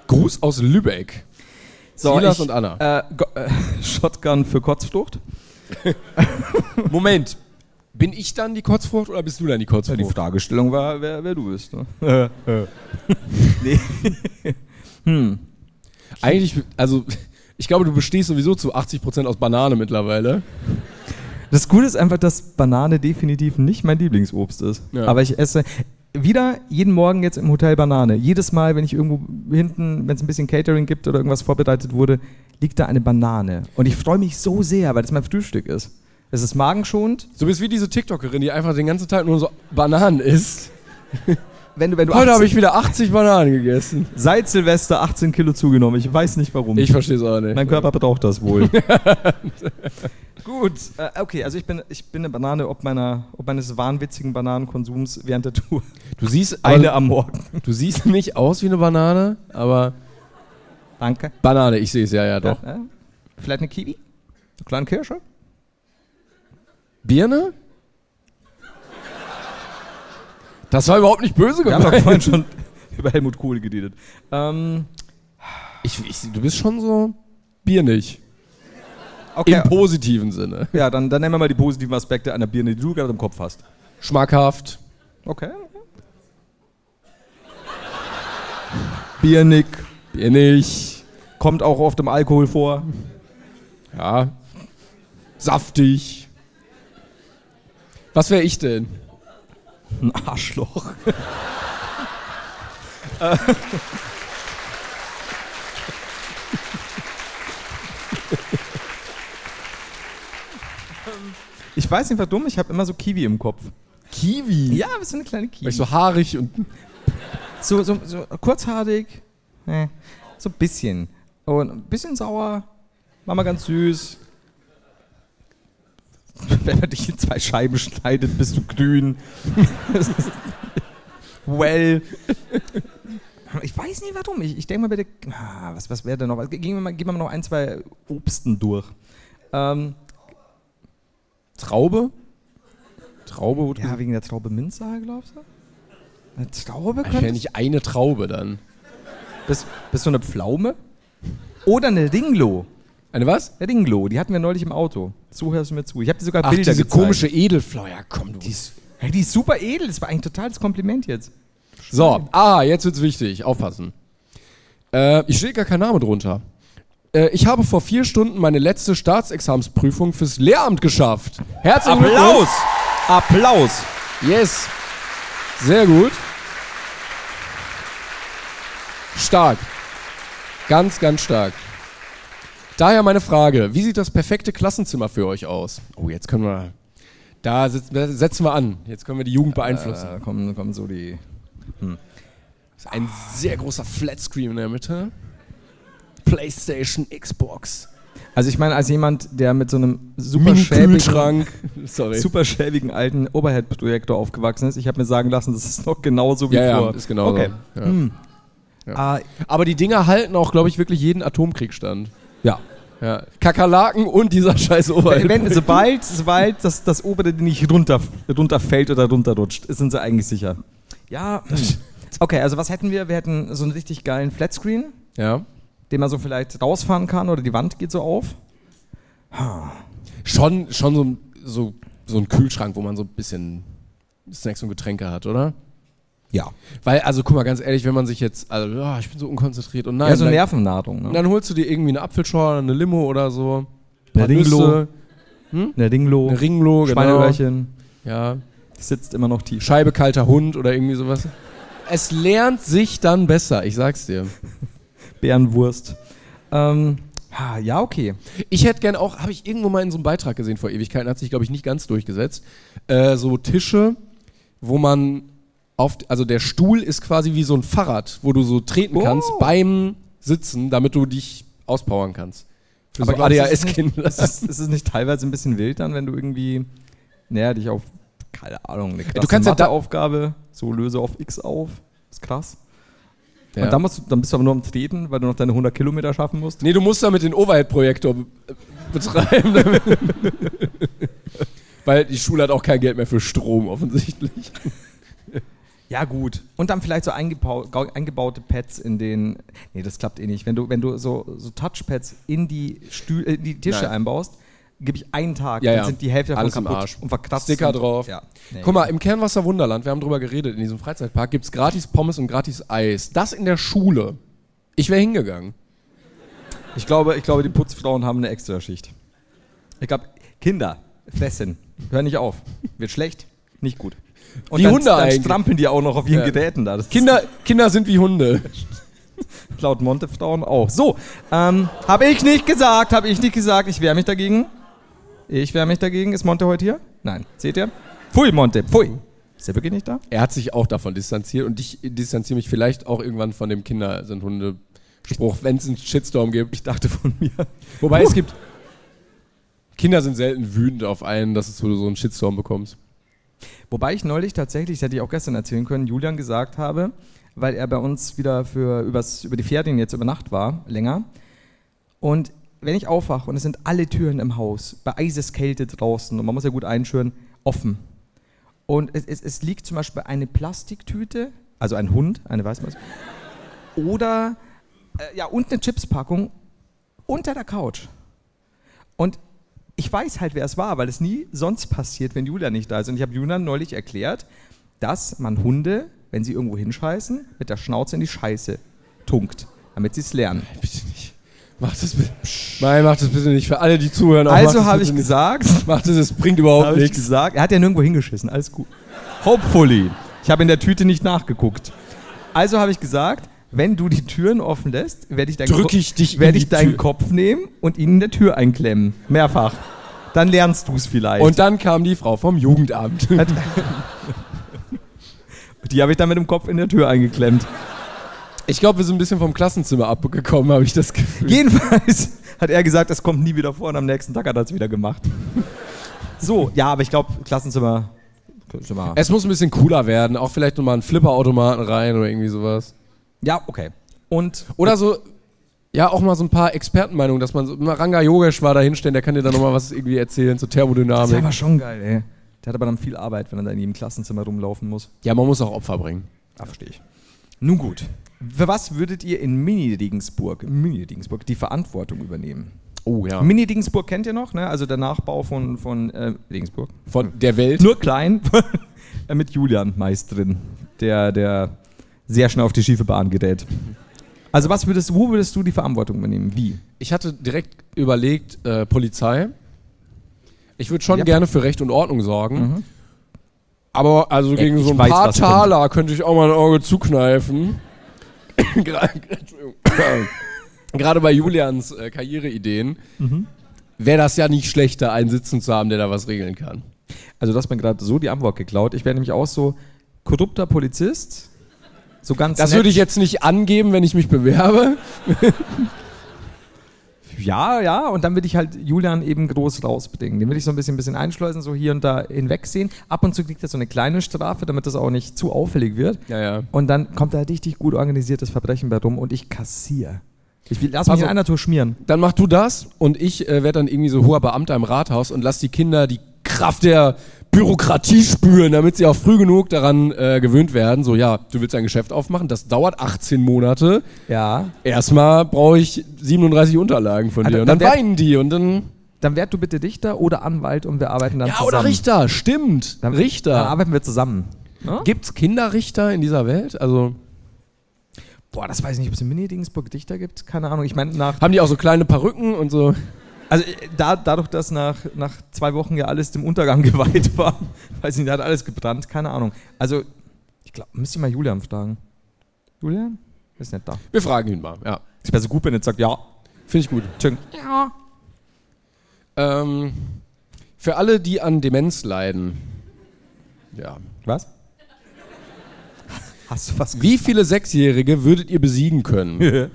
Gruß aus Lübeck. Silas und Anna. Äh, äh, Shotgun für Kotzflucht. Moment, bin ich dann die Kotzfrucht oder bist du dann die Ja, Kotzfrucht? die Fragestellung war, wer, wer du bist. Ne? nee. hm. Eigentlich, also ich glaube, du bestehst sowieso zu 80% aus Banane mittlerweile. Das Gute ist einfach, dass Banane definitiv nicht mein Lieblingsobst ist. Ja. Aber ich esse wieder jeden Morgen jetzt im Hotel Banane. Jedes Mal, wenn ich irgendwo hinten, wenn es ein bisschen Catering gibt oder irgendwas vorbereitet wurde, liegt da eine Banane. Und ich freue mich so sehr, weil das mein Frühstück ist. Es ist magenschonend. Du bist wie diese TikTokerin, die einfach den ganzen Tag nur so Bananen isst. Wenn du, wenn du Heute 18 habe ich wieder 80 Bananen gegessen. seit Silvester 18 Kilo zugenommen. Ich weiß nicht warum. Ich verstehe es auch nicht. Mein Körper braucht das wohl. Gut, äh, okay, also ich bin, ich bin eine Banane ob, meiner, ob meines wahnwitzigen Bananenkonsums während der Tour. Du siehst, Eine am Morgen. du siehst nicht aus wie eine Banane, aber Danke. Banane, ich sehe es ja, ja doch. Ja, ja. Vielleicht eine Kiwi? Eine kleine Kirsche? Birne? Das war überhaupt nicht böse Wir haben doch gemeint. vorhin schon über Helmut Kohl geredet. Ähm, Ich, ich, du bist schon so biernig. okay. Im positiven Sinne. ja, dann, dann nennen wir mal die positiven Aspekte einer Birne, die du gerade im Kopf hast. Schmackhaft. Okay. Biernig. Biernig. Kommt auch oft im Alkohol vor. Ja. Saftig. Was wäre ich denn? Ein Arschloch. Ich weiß nicht warum, ich habe immer so Kiwi im Kopf. Kiwi. Ja, bist du eine kleine Kiwi. Weil ich so haarig und. So, so, so kurzhaarig, so ein bisschen. Und ein bisschen sauer, war mal ganz süß. wenn man dich in zwei Scheiben schneidet, bist du grün. well. Ich weiß nicht warum. Ich, ich denke mal bitte, ah, was, was wäre denn noch? Gehen wir, mal, gehen wir mal noch ein, zwei Obsten durch. Ähm, Traube? Traube? ja, wegen der Traube Minzsache, glaubst du? Eine Traube Ich könnte ja nicht eine Traube dann. Bist, bist du eine Pflaume? Oder eine Ringlo. Eine was? Eine Ringlo, die hatten wir neulich im Auto. So hörst du mir zu. Ich habe dir sogar Ach, Bilder diese gezeigt. komische Edelflau. Ja, komm, du. Die ist, hey, die ist super edel. Das war eigentlich ein totales Kompliment jetzt. So, ah, jetzt wird's wichtig. Aufpassen. Äh, ich steht gar kein Name drunter. Äh, ich habe vor vier Stunden meine letzte Staatsexamensprüfung fürs Lehramt geschafft. Herzlichen Applaus! Applaus! Yes. Sehr gut. Stark. Ganz, ganz stark. Daher meine Frage, wie sieht das perfekte Klassenzimmer für euch aus? Oh, jetzt können wir, da setzen wir an. Jetzt können wir die Jugend beeinflussen. Äh, kommen, kommen so die. ist ein sehr großer Flatscreen in der Mitte. PlayStation, Xbox. Also ich meine, als jemand, der mit so einem super schäbigen, super schäbigen alten Overhead-Projektor aufgewachsen ist, ich habe mir sagen lassen, das ist noch genauso wie Ja, ja, vor. ist genau Okay. so. Ja. Hm. Ja. Ah, Aber die Dinger halten auch, glaube ich, wirklich jeden Atomkrieg stand. Ja. Ja. Kakerlaken und dieser scheiß Oberhalt. Wenn, sobald sobald das, das obere nicht runter, runterfällt oder runterrutscht, sind sie eigentlich sicher. Ja. hm. Okay, also was hätten wir? Wir hätten so einen richtig geilen Flatscreen, ja. den man so vielleicht rausfahren kann oder die Wand geht so auf. Schon, schon so, so, so ein Kühlschrank, wo man so ein bisschen Snacks und Getränke hat, oder? Ja. Weil, also guck mal, ganz ehrlich, wenn man sich jetzt, also, ja, ich bin so unkonzentriert und nein, Ja, so dann, Nervennahrung. Ne? dann holst du dir irgendwie eine Apfelschorle, eine Limo oder so. ein Eine Ringlo. Nüsse, Eine Ringlo, Eine Ringlo, genau. Schweineöhrchen, Ja. sitzt immer noch tief. Scheibe kalter Hund oder irgendwie sowas. Es lernt sich dann besser, ich sag's dir. Bärenwurst. Ähm, ja, okay. Ich hätte gern auch, habe ich irgendwo mal in so einem Beitrag gesehen vor Ewigkeiten, hat sich, glaube ich, nicht ganz durchgesetzt. Äh, so Tische, wo man auf, also der Stuhl ist quasi wie so ein Fahrrad, wo du so treten Oh. kannst beim Sitzen, damit du dich auspowern kannst. Für Aber so ist ADHS-Kinder. Ist es, ist es nicht teilweise ein bisschen wild dann, wenn du irgendwie, naja, dich auf, keine Ahnung, eine krasse du kannst ja da- Matheaufgabe, so löse auf X auf. Ist krass. Ja. Und dann, musst du, dann bist du aber nur am Treten, weil du noch deine 100 Kilometer schaffen musst. Nee, du musst damit den Overhead-Projektor be betreiben. Weil die Schule hat auch kein Geld mehr für Strom, offensichtlich. Ja, gut. Und dann vielleicht so eingebaute Pads in den. Nee, das klappt eh nicht. Wenn du, wenn du so, so Touchpads in die, Stühl, in die Tische Nein. einbaust, gebe ich einen Tag, Ja, dann ja. sind die Hälfte davon Alles im kaputt Arsch. und verkratzt. Sticker und, drauf. Ja. Nee. Guck mal, im Kernwasser Wunderland, wir haben drüber geredet, in diesem Freizeitpark gibt es gratis Pommes und gratis Eis. Das in der Schule. Ich wäre hingegangen. Ich glaube, ich glaube, die Putzfrauen haben eine Extraschicht. Ich glaube, Kinder fressen. Hör nicht auf. Wird schlecht, nicht gut. Und Wie dann, Hunde dann eigentlich. strampeln die auch noch auf ihren Ja. Geräten da. Das Kinder, Kinder sind wie Hunde. laut Montefrauen auch. So, ähm, habe ich nicht gesagt, habe ich nicht gesagt. Ich wehre mich dagegen. Ich wehre mich dagegen. Ist Monte heute hier? Nein. Seht ihr? Pfui, Monte, pfui. Ist er wirklich nicht da? Er hat sich auch davon distanziert und ich distanziere mich vielleicht auch irgendwann von dem Kinder sind Hunde Spruch, wenn es einen Shitstorm gibt. Ich dachte von mir. Wobei es gibt Kinder sind selten wütend auf einen, dass du so einen Shitstorm bekommst. Wobei ich neulich tatsächlich, das hätte ich auch gestern erzählen können, Julian gesagt habe, weil er bei uns wieder für übers, über die Ferien jetzt über Nacht war, länger. Und wenn ich aufwache und es sind alle Türen im Haus, bei Eiseskälte draußen und man muss ja gut einschüren, offen. Und es, es, es liegt zum Beispiel eine Plastiktüte, also ein Hund, eine weiß man oder äh, ja, und eine Chipspackung unter der Couch. Und ich weiß halt, wer es war, weil es nie sonst passiert, wenn Julian nicht da ist. Und ich habe Julian neulich erklärt, dass man Hunde, wenn sie irgendwo hinscheißen, mit der Schnauze in die Scheiße tunkt, damit sie es lernen. Bitte nicht. Mach das bitte. Nein, mach das bitte nicht. Für alle, die zuhören. auch, Also habe ich nicht. gesagt, Mach das, es bringt überhaupt ich nichts. gesagt, er hat ja nirgendwo hingeschissen, alles gut. Hopefully. Ich habe in der Tüte nicht nachgeguckt. Also habe ich gesagt, wenn du die Türen offen lässt, werde ich, Ko- ich die ich deinen Tür. Kopf nehmen und ihn in der Tür einklemmen. Mehrfach. Dann lernst du es vielleicht. Und dann kam die Frau vom Jugendamt. die habe ich dann mit dem Kopf in der Tür eingeklemmt. Ich glaube, wir sind ein bisschen vom Klassenzimmer abgekommen, habe ich das Gefühl. Jedenfalls hat er gesagt, das kommt nie wieder vor und am nächsten Tag hat er es wieder gemacht. So, ja, aber ich glaube, Klassenzimmer. Klassenzimmer. Es muss ein bisschen cooler werden. Auch vielleicht nochmal einen Flipperautomaten rein oder irgendwie sowas. Ja, okay. Und Oder so, ja, auch mal so ein paar Expertenmeinungen, dass man so, mal Ranga Yogeshwar da hinstellen, der kann dir dann nochmal was irgendwie erzählen zur das wäre Thermodynamik. aber schon geil, ey. Der hat aber dann viel Arbeit, wenn er da in jedem Klassenzimmer rumlaufen muss. Ja, man muss auch Opfer bringen. Ah, verstehe ich. Nun gut. Für was würdet ihr in Mini-Regensburg, Mini-Regensburg die Verantwortung übernehmen? Oh ja. Mini-Regensburg kennt ihr noch, ne? Also der Nachbau von, von äh, Regensburg. Von der Welt. Nur klein, mit Julian meist drin, der, der sehr schnell auf die schiefe Bahn gerät. Also was würdest, wo würdest du die Verantwortung übernehmen? Wie? Ich hatte direkt überlegt, äh, Polizei. Ich würde schon Ja. gerne für Recht und Ordnung sorgen. Aber also Ja, gegen ich so ein weiß, paar was kommt. Taler könnte ich auch mal ein Auge zukneifen. Gerade bei Julians äh, Karriereideen Mhm. wäre das ja nicht schlechter, einen Sitzen zu haben, der da was regeln kann. Also du hast mir gerade so die Antwort geklaut. Ich wäre nämlich auch so korrupter Polizist. So ganz Das nett. würde ich jetzt nicht angeben, wenn ich mich bewerbe. Ja, ja, und dann würde ich halt Julian eben groß rausbringen. Den würde ich so ein bisschen, bisschen einschleusen, so hier und da hinwegsehen. Ab und zu kriegt er so eine kleine Strafe, damit das auch nicht zu auffällig wird. Ja, ja. Und dann kommt da richtig gut organisiertes Verbrechen bei rum und ich kassiere. Ich will, lass mich Also- in einer Tour schmieren. Dann mach du das und ich äh, werde dann irgendwie so hoher Beamter im Rathaus und lass die Kinder die Kraft der Bürokratie spüren, damit sie auch früh genug daran äh, gewöhnt werden. So, ja, du willst ein Geschäft aufmachen, das dauert 18 Monate. Ja. Erstmal brauche ich 37 Unterlagen von Also, dir. Und dann dann weinen die und dann. Dann werd du bitte Dichter oder Anwalt und wir arbeiten dann Ja, zusammen. oder Richter, stimmt. Dann, Dann Richter. arbeiten wir zusammen. Ne? Gibt's Kinderrichter in dieser Welt? Also Boah, das weiß ich nicht, ob es in Mini-Dingsburg Dichter gibt. Keine Ahnung. Ich meine, nach. haben die auch so kleine Perücken und so. Also äh, da, dadurch, dass nach, nach zwei Wochen ja alles dem Untergang geweiht war, weiß ich nicht, da hat alles gebrannt, keine Ahnung. Also, ich glaube, müsste ich mal Julian fragen. Julian? Ist nicht da. Wir fragen ihn mal, ja. Es wäre so gut, wenn er jetzt sagt, ja. Finde ich gut. Tschüss. Ähm, für alle, die an Demenz leiden. Ja. Was? Hast du was Wie viele Sechsjährige würdet ihr besiegen können?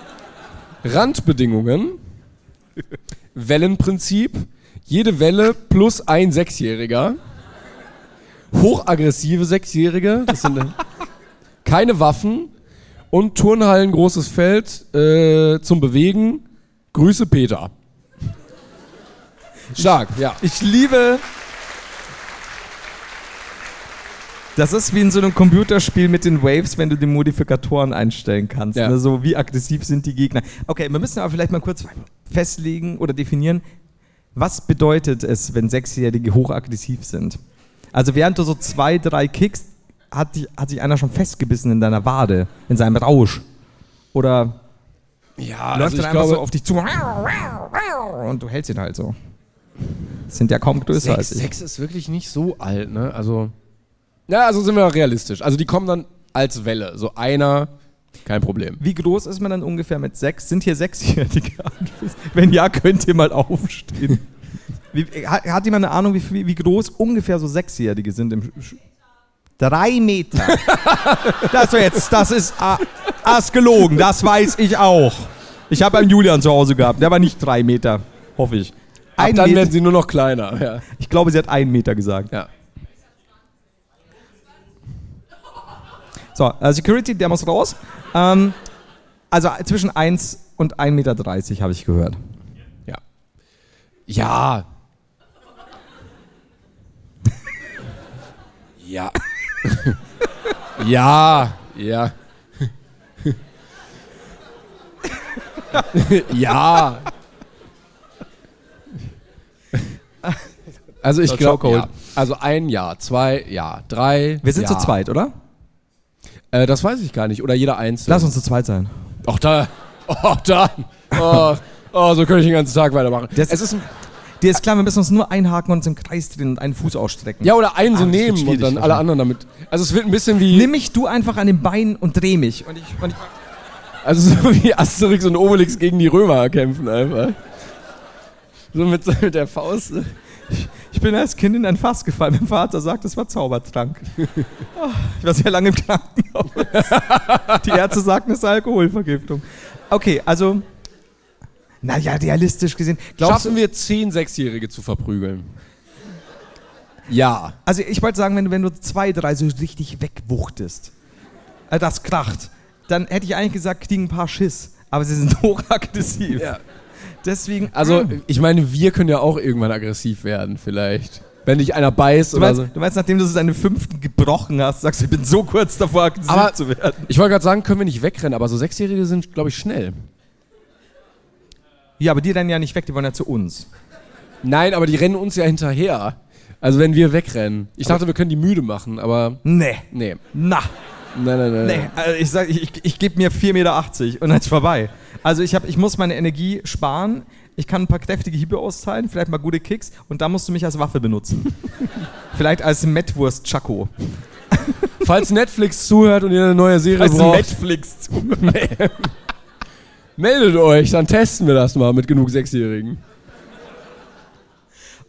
Randbedingungen, Wellenprinzip, jede Welle plus ein Sechsjähriger, hochaggressive Sechsjährige, das sind äh, keine Waffen und Turnhallen großes Feld äh, zum Bewegen. Grüße Peter. Stark, ja. Ich liebe. Das ist wie in so einem Computerspiel mit den Waves, wenn du die Modifikatoren einstellen kannst. Ja. Ne? So wie aggressiv sind die Gegner. Okay, wir müssen aber vielleicht mal kurz festlegen oder definieren, was bedeutet es, wenn Sechsjährige hochaggressiv sind? Also während du so zwei, drei kickst, hat, hat sich einer schon festgebissen in deiner Wade, in seinem Rausch. Oder Ja, läuft also dann einfach glaube, so auf dich zu und du hältst ihn halt so. Sind ja kaum größer Sechs, als ich. sechs ist wirklich nicht so alt, ne? Also. Ja, also sind wir realistisch. Also die kommen dann als Welle. So einer, kein Problem. Wie groß ist man dann ungefähr mit sechs? Sind hier Sechsjährige? Wenn ja, könnt ihr mal aufstehen. Wie, hat, hat jemand eine Ahnung, wie, wie, groß ungefähr so Sechsjährige sind im Sch Drei Meter. das, jetzt, das ist ah, ah, gelogen, das weiß ich auch. Ich habe einen Julian zu Hause gehabt, der war nicht drei Meter, hoffe ich. Ein dann Meter, werden sie nur noch kleiner. Ja. ich glaube, sie hat einen Meter gesagt. ja. So, äh, Security, der muss raus. Ähm, also zwischen 1 und 1,30 Meter habe ich gehört. Ja. Ja. ja. ja. Ja. ja. Also ich glaube, ja. also ein Jahr, zwei, ja, drei. Wir sind ja. zu zweit, oder? Äh, das weiß ich gar nicht. Oder jeder einzelne. Lass uns zu zweit sein. Ach da. Oh, da. Oh, oh, so könnte ich den ganzen Tag weitermachen. Das es ist ein, Dir ist klar, wir müssen uns nur einhaken und uns im Kreis drehen und einen Fuß ausstrecken. ja, oder einen so Ah, nehmen und dann alle anderen damit. Also es wird ein bisschen wie. Nimm mich du einfach an den Beinen und dreh mich. Und ich, und ich Also so wie Asterix und Obelix gegen die Römer kämpfen einfach. So mit, mit der Faust. Ich bin als Kind in ein Fass gefallen. Mein Vater sagt, es war Zaubertrank. Ah, Ich war sehr lange im Krankenhaus. Die Ärzte sagten, es sei Alkoholvergiftung. Okay, also, naja, realistisch gesehen. Schaffen wir zehn Sechsjährige zu verprügeln? Ja. Also ich wollte sagen, wenn du, wenn du zwei, drei so richtig wegwuchtest, äh, das kracht, dann hätte ich eigentlich gesagt, kriegen ein paar Schiss. Aber sie sind hochaggressiv. Ja. Deswegen. Also, Mm. ich meine, wir können ja auch irgendwann aggressiv werden, vielleicht. Wenn dich einer beißt du oder meinst, so. du meinst, nachdem du so deinen fünften gebrochen hast, sagst du, ich bin so kurz davor, aggressiv Aber- zu werden. Ich wollte gerade sagen, können wir nicht wegrennen, aber so Sechsjährige sind, glaube ich, schnell. Ja, aber die rennen ja nicht weg, die wollen ja zu uns. Nein, aber die rennen uns ja hinterher. Also wenn wir wegrennen. Ich dachte, wir können die müde machen, aber Nee. nee. Na. Nein, nein, nein. Nee, also ich sag, ich, ich, ich gebe mir 4,80 Meter und dann ist vorbei. Also ich, hab, ich muss meine Energie sparen. Ich kann ein paar kräftige Hiebe austeilen, vielleicht mal gute Kicks und da musst du mich als Waffe benutzen. vielleicht als Mettwurst-Chaco. Falls Netflix zuhört und ihr eine neue Serie Als braucht, Netflix. meldet euch, dann testen wir das mal mit genug Sechsjährigen.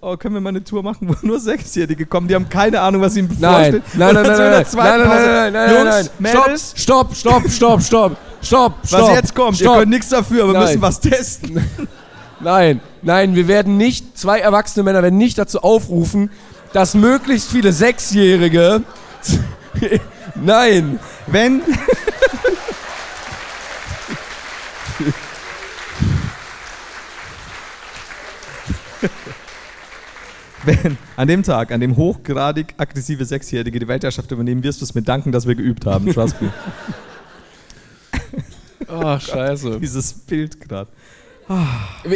Oh, können wir mal eine Tour machen, wo nur Sechsjährige kommen, die haben keine Ahnung, was ihnen Nein, bevorsteht. nein, nein, nein, nein, nein, nein, nein, nein, nein, nein, Jungs, nein, Mädels, Stopp, stopp, stopp, stopp, stopp, stopp, was jetzt kommt, stopp. ihr könnt nichts dafür, wir Nein. müssen was testen. Nein, nein, wir werden nicht, zwei erwachsene Männer werden nicht dazu aufrufen, dass möglichst viele Sechsjährige. nein, Wenn. Wenn an dem Tag, an dem hochgradig aggressive Sechsjährige die Weltherrschaft übernehmen, wirst du es mir danken, dass wir geübt haben. Trust me. Ach, scheiße. Dieses Bild gerade.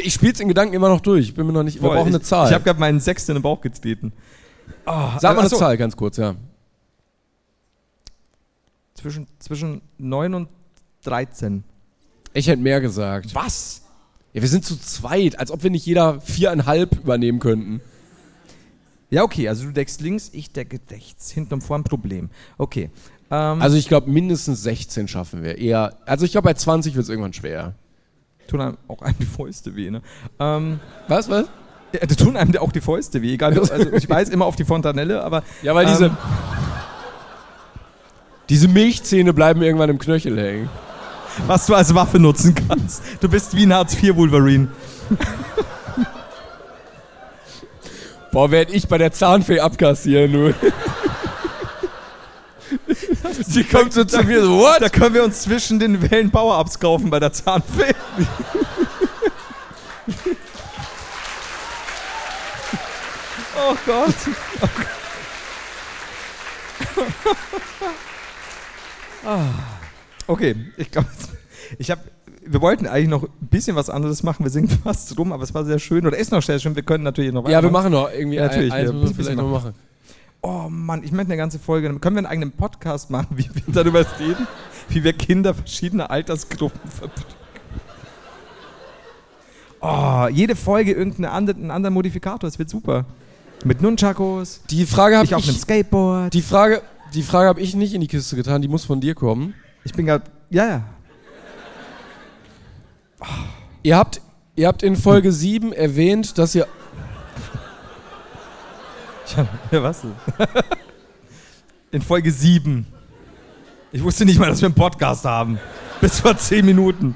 Ich spiel's in Gedanken immer noch durch. Ich bin mir noch nicht. Wir brauchen eine Zahl. Ich habe gerade meinen Sechsten in den Bauch getreten. Oh, Sag mal eine achso, Zahl, ganz kurz, ja. Zwischen, zwischen 9 und 13. Ich hätte mehr gesagt. Was? Ja, wir sind zu zweit, als ob wir nicht jeder viereinhalb übernehmen könnten. Ja, okay, also du deckst links, ich decke rechts. Hinten und vorn Problem. Okay. Ähm, Also ich glaube, mindestens 16 schaffen wir. Eher. Also ich glaube, bei 20 wird es irgendwann schwer. tun einem auch einem die Fäuste weh, ne? Ähm, Was, was? ja, da tun einem auch die Fäuste weh. Egal, also ich weiß immer auf die Fontanelle, aber Ja, weil diese. Ähm. Diese Milchzähne bleiben irgendwann im Knöchel hängen. was du als Waffe nutzen kannst. Du bist wie ein Hartz-IV-Wolverine. Boah, werd ich bei der Zahnfee abkassieren, nur. Sie kommt so zu mir so, what? Da können wir uns zwischen den Wellen Power-Ups kaufen bei der Zahnfee. oh Gott. Ah. Okay, ich glaube, ich habe, wir wollten eigentlich noch ein bisschen was anderes machen. Wir sind fast rum, aber es war sehr schön. Oder ist noch sehr schön. Wir können natürlich noch Ja, wir machen noch irgendwie Ja, natürlich, ein, eins wir müssen wir vielleicht noch machen. Oh Mann, ich möchte eine ganze Folge. Können wir einen eigenen Podcast machen, wie wir darüber reden, wie wir Kinder verschiedener Altersgruppen verdrücken? Oh, jede Folge irgendeinen anderen, anderen Modifikator, das wird super. Mit Nunchakos, Die Frage habe ich auf einem. Skateboard. Die Frage, die Frage habe ich nicht in die Kiste getan, die muss von dir kommen. Ich bin gerade, ja, ja. Ihr habt, ihr habt in Folge 7 erwähnt, dass ihr. Ich hab, ja, was denn? In Folge 7. Ich wusste nicht mal, dass wir einen Podcast haben. Bis vor 10 Minuten.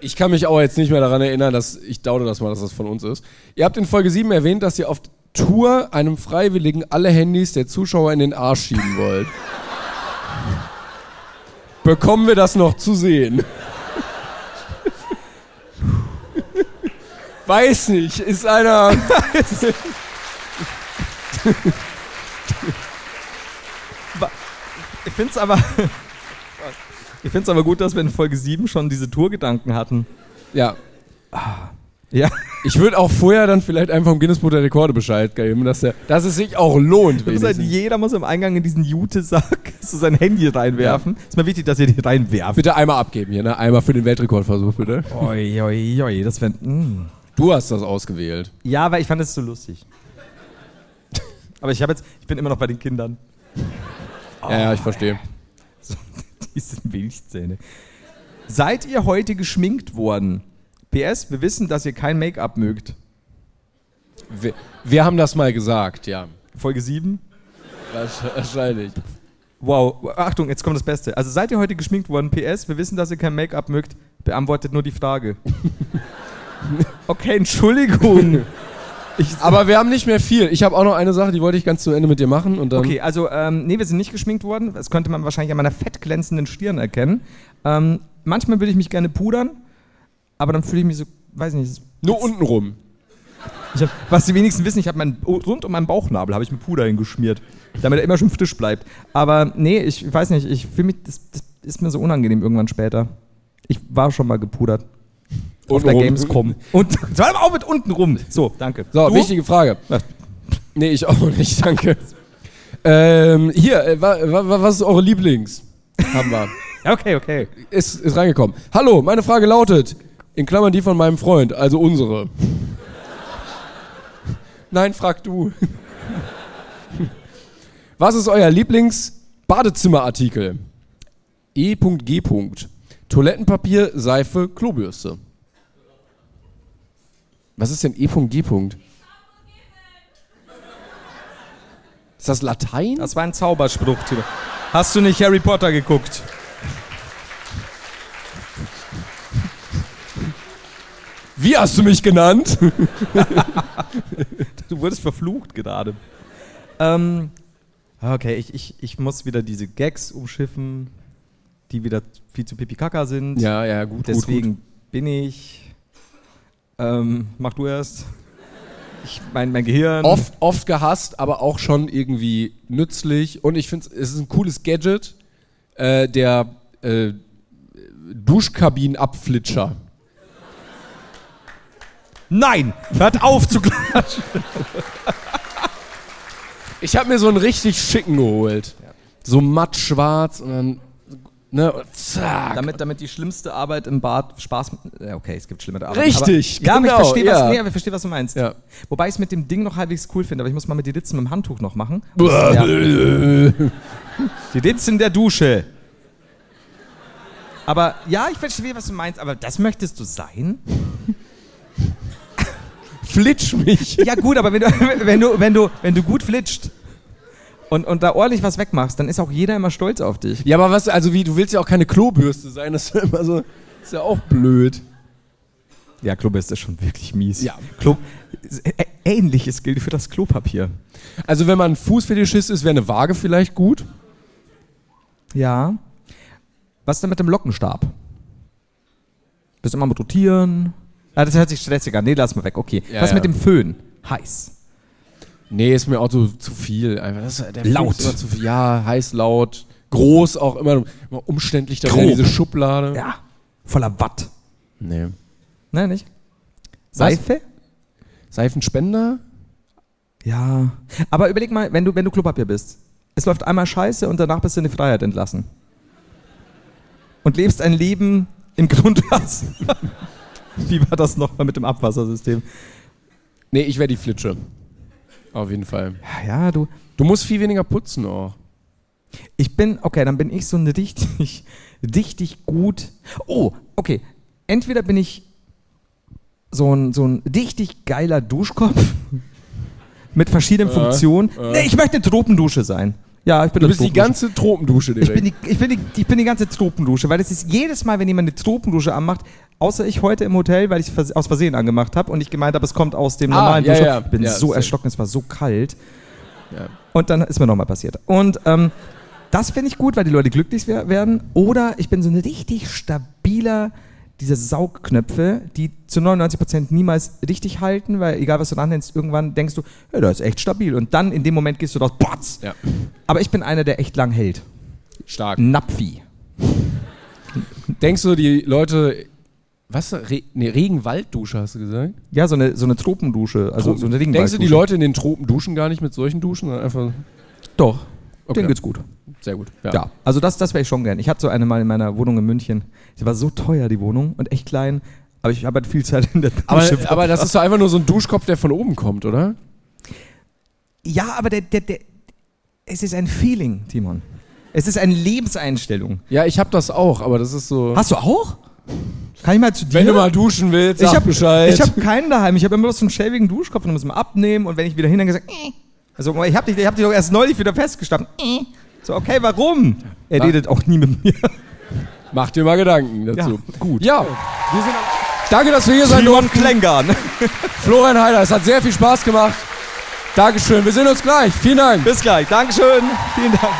Ich kann mich auch jetzt nicht mehr daran erinnern, dass ich daute das mal, dass das von uns ist. Ihr habt in Folge 7 erwähnt, dass ihr auf Tour einem Freiwilligen alle Handys der Zuschauer in den Arsch schieben wollt. Bekommen wir das noch zu sehen? Weiß nicht, ist einer. Ich finde es aber. Ich finde es aber gut, dass wir in Folge 7 schon diese Tourgedanken hatten. Ja. Ja. Ich würde auch vorher dann vielleicht einfach im Guinness-Buch der Rekorde Bescheid geben, dass, der, dass es sich auch lohnt. Halt, jeder muss am Eingang in diesen Jute-Sack so sein Handy reinwerfen. Ist mir wichtig, dass ihr die reinwerft. Bitte einmal abgeben hier, ne? Einmal für den Weltrekordversuch, bitte. Oi, oi, oi, das wäre. Du hast das ausgewählt. Ja, weil ich fand es so lustig. Aber ich habe jetzt, ich bin immer noch bei den Kindern. Ja, ja, ich verstehe. Diese Milchzähne. Seid ihr heute geschminkt worden? PS, wir wissen, dass ihr kein Make-up mögt. Wir, wir haben das mal gesagt, ja. Folge 7. Wahrscheinlich. Wow, Achtung, jetzt kommt das Beste. Also seid ihr heute geschminkt worden? PS, wir wissen, dass ihr kein Make-up mögt. Beantwortet nur die Frage. okay, Entschuldigung. Aber wir haben nicht mehr viel. Ich habe auch noch eine Sache, die wollte ich ganz zu Ende mit dir machen. Und dann Okay, also, ähm, nee, wir sind nicht geschminkt worden. Das könnte man wahrscheinlich an meiner fettglänzenden Stirn erkennen. Ähm, manchmal würde ich mich gerne pudern, aber dann fühle ich mich so, weiß nicht. Nur unten rum. Hab, was die wenigsten wissen, ich habe meinen rund um meinen Bauchnabel habe ich mit Puder hingeschmiert, damit er immer schön frisch bleibt. Aber nee, ich weiß nicht, ich fühle mich, das, das ist mir so unangenehm irgendwann später. Ich war schon mal gepudert. Auf der. Gamescom. Und soll mal auf mit unten rum. So, danke. So, Du? wichtige Frage. Nee, ich auch nicht, danke. Ähm, hier, äh, wa, wa, was ist eure Lieblings? Haben wir. Ja, Okay, okay. Ist, ist reingekommen. Hallo, meine Frage lautet, in Klammern die von meinem Freund, also unsere. Nein, frag du. Was ist euer Lieblings-Badezimmerartikel? E.G. Toilettenpapier, Seife, Klobürste. Was ist denn E.G. Ist das Latein? Das war ein Zauberspruch. Hast du nicht Harry Potter geguckt? Wie hast du mich genannt? Du wurdest verflucht gerade. Ähm, okay, ich, ich, ich muss wieder diese Gags umschiffen, die wieder viel zu pipi kaka sind. Ja, ja, gut, Deswegen bin ich. Ähm, mach du erst. Ich, mein, mein Gehirn. oft, oft gehasst, aber auch schon irgendwie nützlich. Und ich finde, es ist ein cooles Gadget, äh, der äh, Duschkabinenabflitscher. Nein! Hört auf zu klatschen! Ich habe mir so einen richtig schicken geholt. So matt schwarz und dann, ne, zack. damit, damit die schlimmste Arbeit im Bad Spaß. Ja, okay, es gibt schlimmere Arbeit. Richtig, aber, ja, aber ich genau, verstehe, ja. was, nee, aber ich verstehe, was du meinst. Ja. Wobei ich es mit dem Ding noch halbwegs cool finde, aber ich muss mal mit die Ditzen mit dem Handtuch noch machen. Ja. Die Ditzen der Dusche. Aber ja, ich verstehe, was du meinst, aber das möchtest du sein? Flitsch mich. Ja, gut, aber wenn du, wenn du, wenn du, wenn du gut flitscht und, und da ordentlich was wegmachst, dann ist auch jeder immer stolz auf dich. Ja, aber was, also wie, du willst ja auch keine Klobürste sein, das ist ja immer so, ist ja auch blöd. Ja, Klobürste ist schon wirklich mies. Ja. Klo Ä Ähnliches gilt für das Klopapier. Also wenn man Fußfetischist ist, wäre eine Waage vielleicht gut. Ja. Was ist denn mit dem Lockenstab? Bist du immer mit rotieren? Ah, das hört sich stressig an. Nee, lass mal weg. Okay. Ja, Was ja. mit dem Föhn? Heiß. Nee, ist mir auch so zu viel. Einfach. Das, der Laut. Ist immer zu viel. Ja, heiß, laut, groß, auch immer, immer umständlich da drin, diese Schublade. Ja. Voller Watt. Nee. Nein, nicht? Seife? Seifenspender? Ja. Aber überleg mal, wenn du, wenn du Klopapier bist. Es läuft einmal scheiße und danach bist du in die Freiheit entlassen. Und lebst ein Leben im Grundwasser. Wie war das nochmal mit dem Abwassersystem? Nee, ich wäre die Flitsche. Auf jeden Fall. Ja, du. Du musst viel weniger putzen auch. Ich bin, okay, dann bin ich so ein richtig, richtig gut. Oh, okay. Entweder bin ich so ein, so ein richtig geiler Duschkopf mit verschiedenen Äh, Funktionen. äh. Nee, ich möchte eine Tropendusche sein. Ja, ich bin Du bist die Tropendusche. ganze Tropendusche direkt. Ich bin, die, ich, bin die, ich bin die ganze Tropendusche, weil es ist jedes Mal, wenn jemand eine Tropendusche anmacht, außer ich heute im Hotel, weil ich es aus Versehen angemacht habe und ich gemeint habe, es kommt aus dem Ah, normalen ja, Duschkopf. ja. Ich bin Ja, so erschrocken, es war so kalt. Ja. Und dann ist mir nochmal passiert. Und ähm, das finde ich gut, weil die Leute glücklich wer- werden. Oder ich bin so ein richtig stabiler, diese Saugknöpfe, die zu 99% niemals richtig halten, weil egal was du dran nennst, irgendwann denkst du, ja, das ist echt stabil. Und dann in dem Moment gehst du raus, potz. Ja. Aber ich bin einer, der echt lang hält. Stark. Napfi. Denkst du, die Leute. Was? Re nee, Regenwalddusche hast du gesagt? Ja, so eine, so eine Tropendusche. Also so eine Denkst du, die. Leute in den Tropen duschen gar nicht mit solchen Duschen, sondern einfach. Doch. Okay. Denen geht's gut. Sehr gut. Ja. Also das, das wäre ich schon gern. Ich hatte so eine mal in meiner Wohnung in München. Die war so teuer, die Wohnung, und echt klein. Aber ich habe halt viel Zeit in der Dusche. Aber, verbracht. aber das ist doch einfach nur so ein Duschkopf, der von oben kommt, oder? Ja, aber der, der, der, es ist ein Feeling, Timon. Es ist eine Lebenseinstellung. Ja, ich hab das auch, aber das ist so. Hast du auch? Kann ich mal zu dir? Wenn du mal duschen willst, sag ich habe Bescheid. Ich habe keinen daheim. Ich habe immer so einen schäbigen Duschkopf und muss mal abnehmen. Und wenn ich wieder hin, dann gesagt, äh. also ich habe dich, ich hab dich doch erst neulich wieder festgestanden. Äh. So, okay, warum? Er Ja. redet auch nie mit mir. Mach dir mal Gedanken dazu. Ja, gut. Ja, wir sind Danke, dass wir hier sein durften. Klängern. Florian Heider, es hat sehr viel Spaß gemacht. Dankeschön. Wir sehen uns gleich. Vielen Dank. Bis gleich. Dankeschön. Vielen Dank.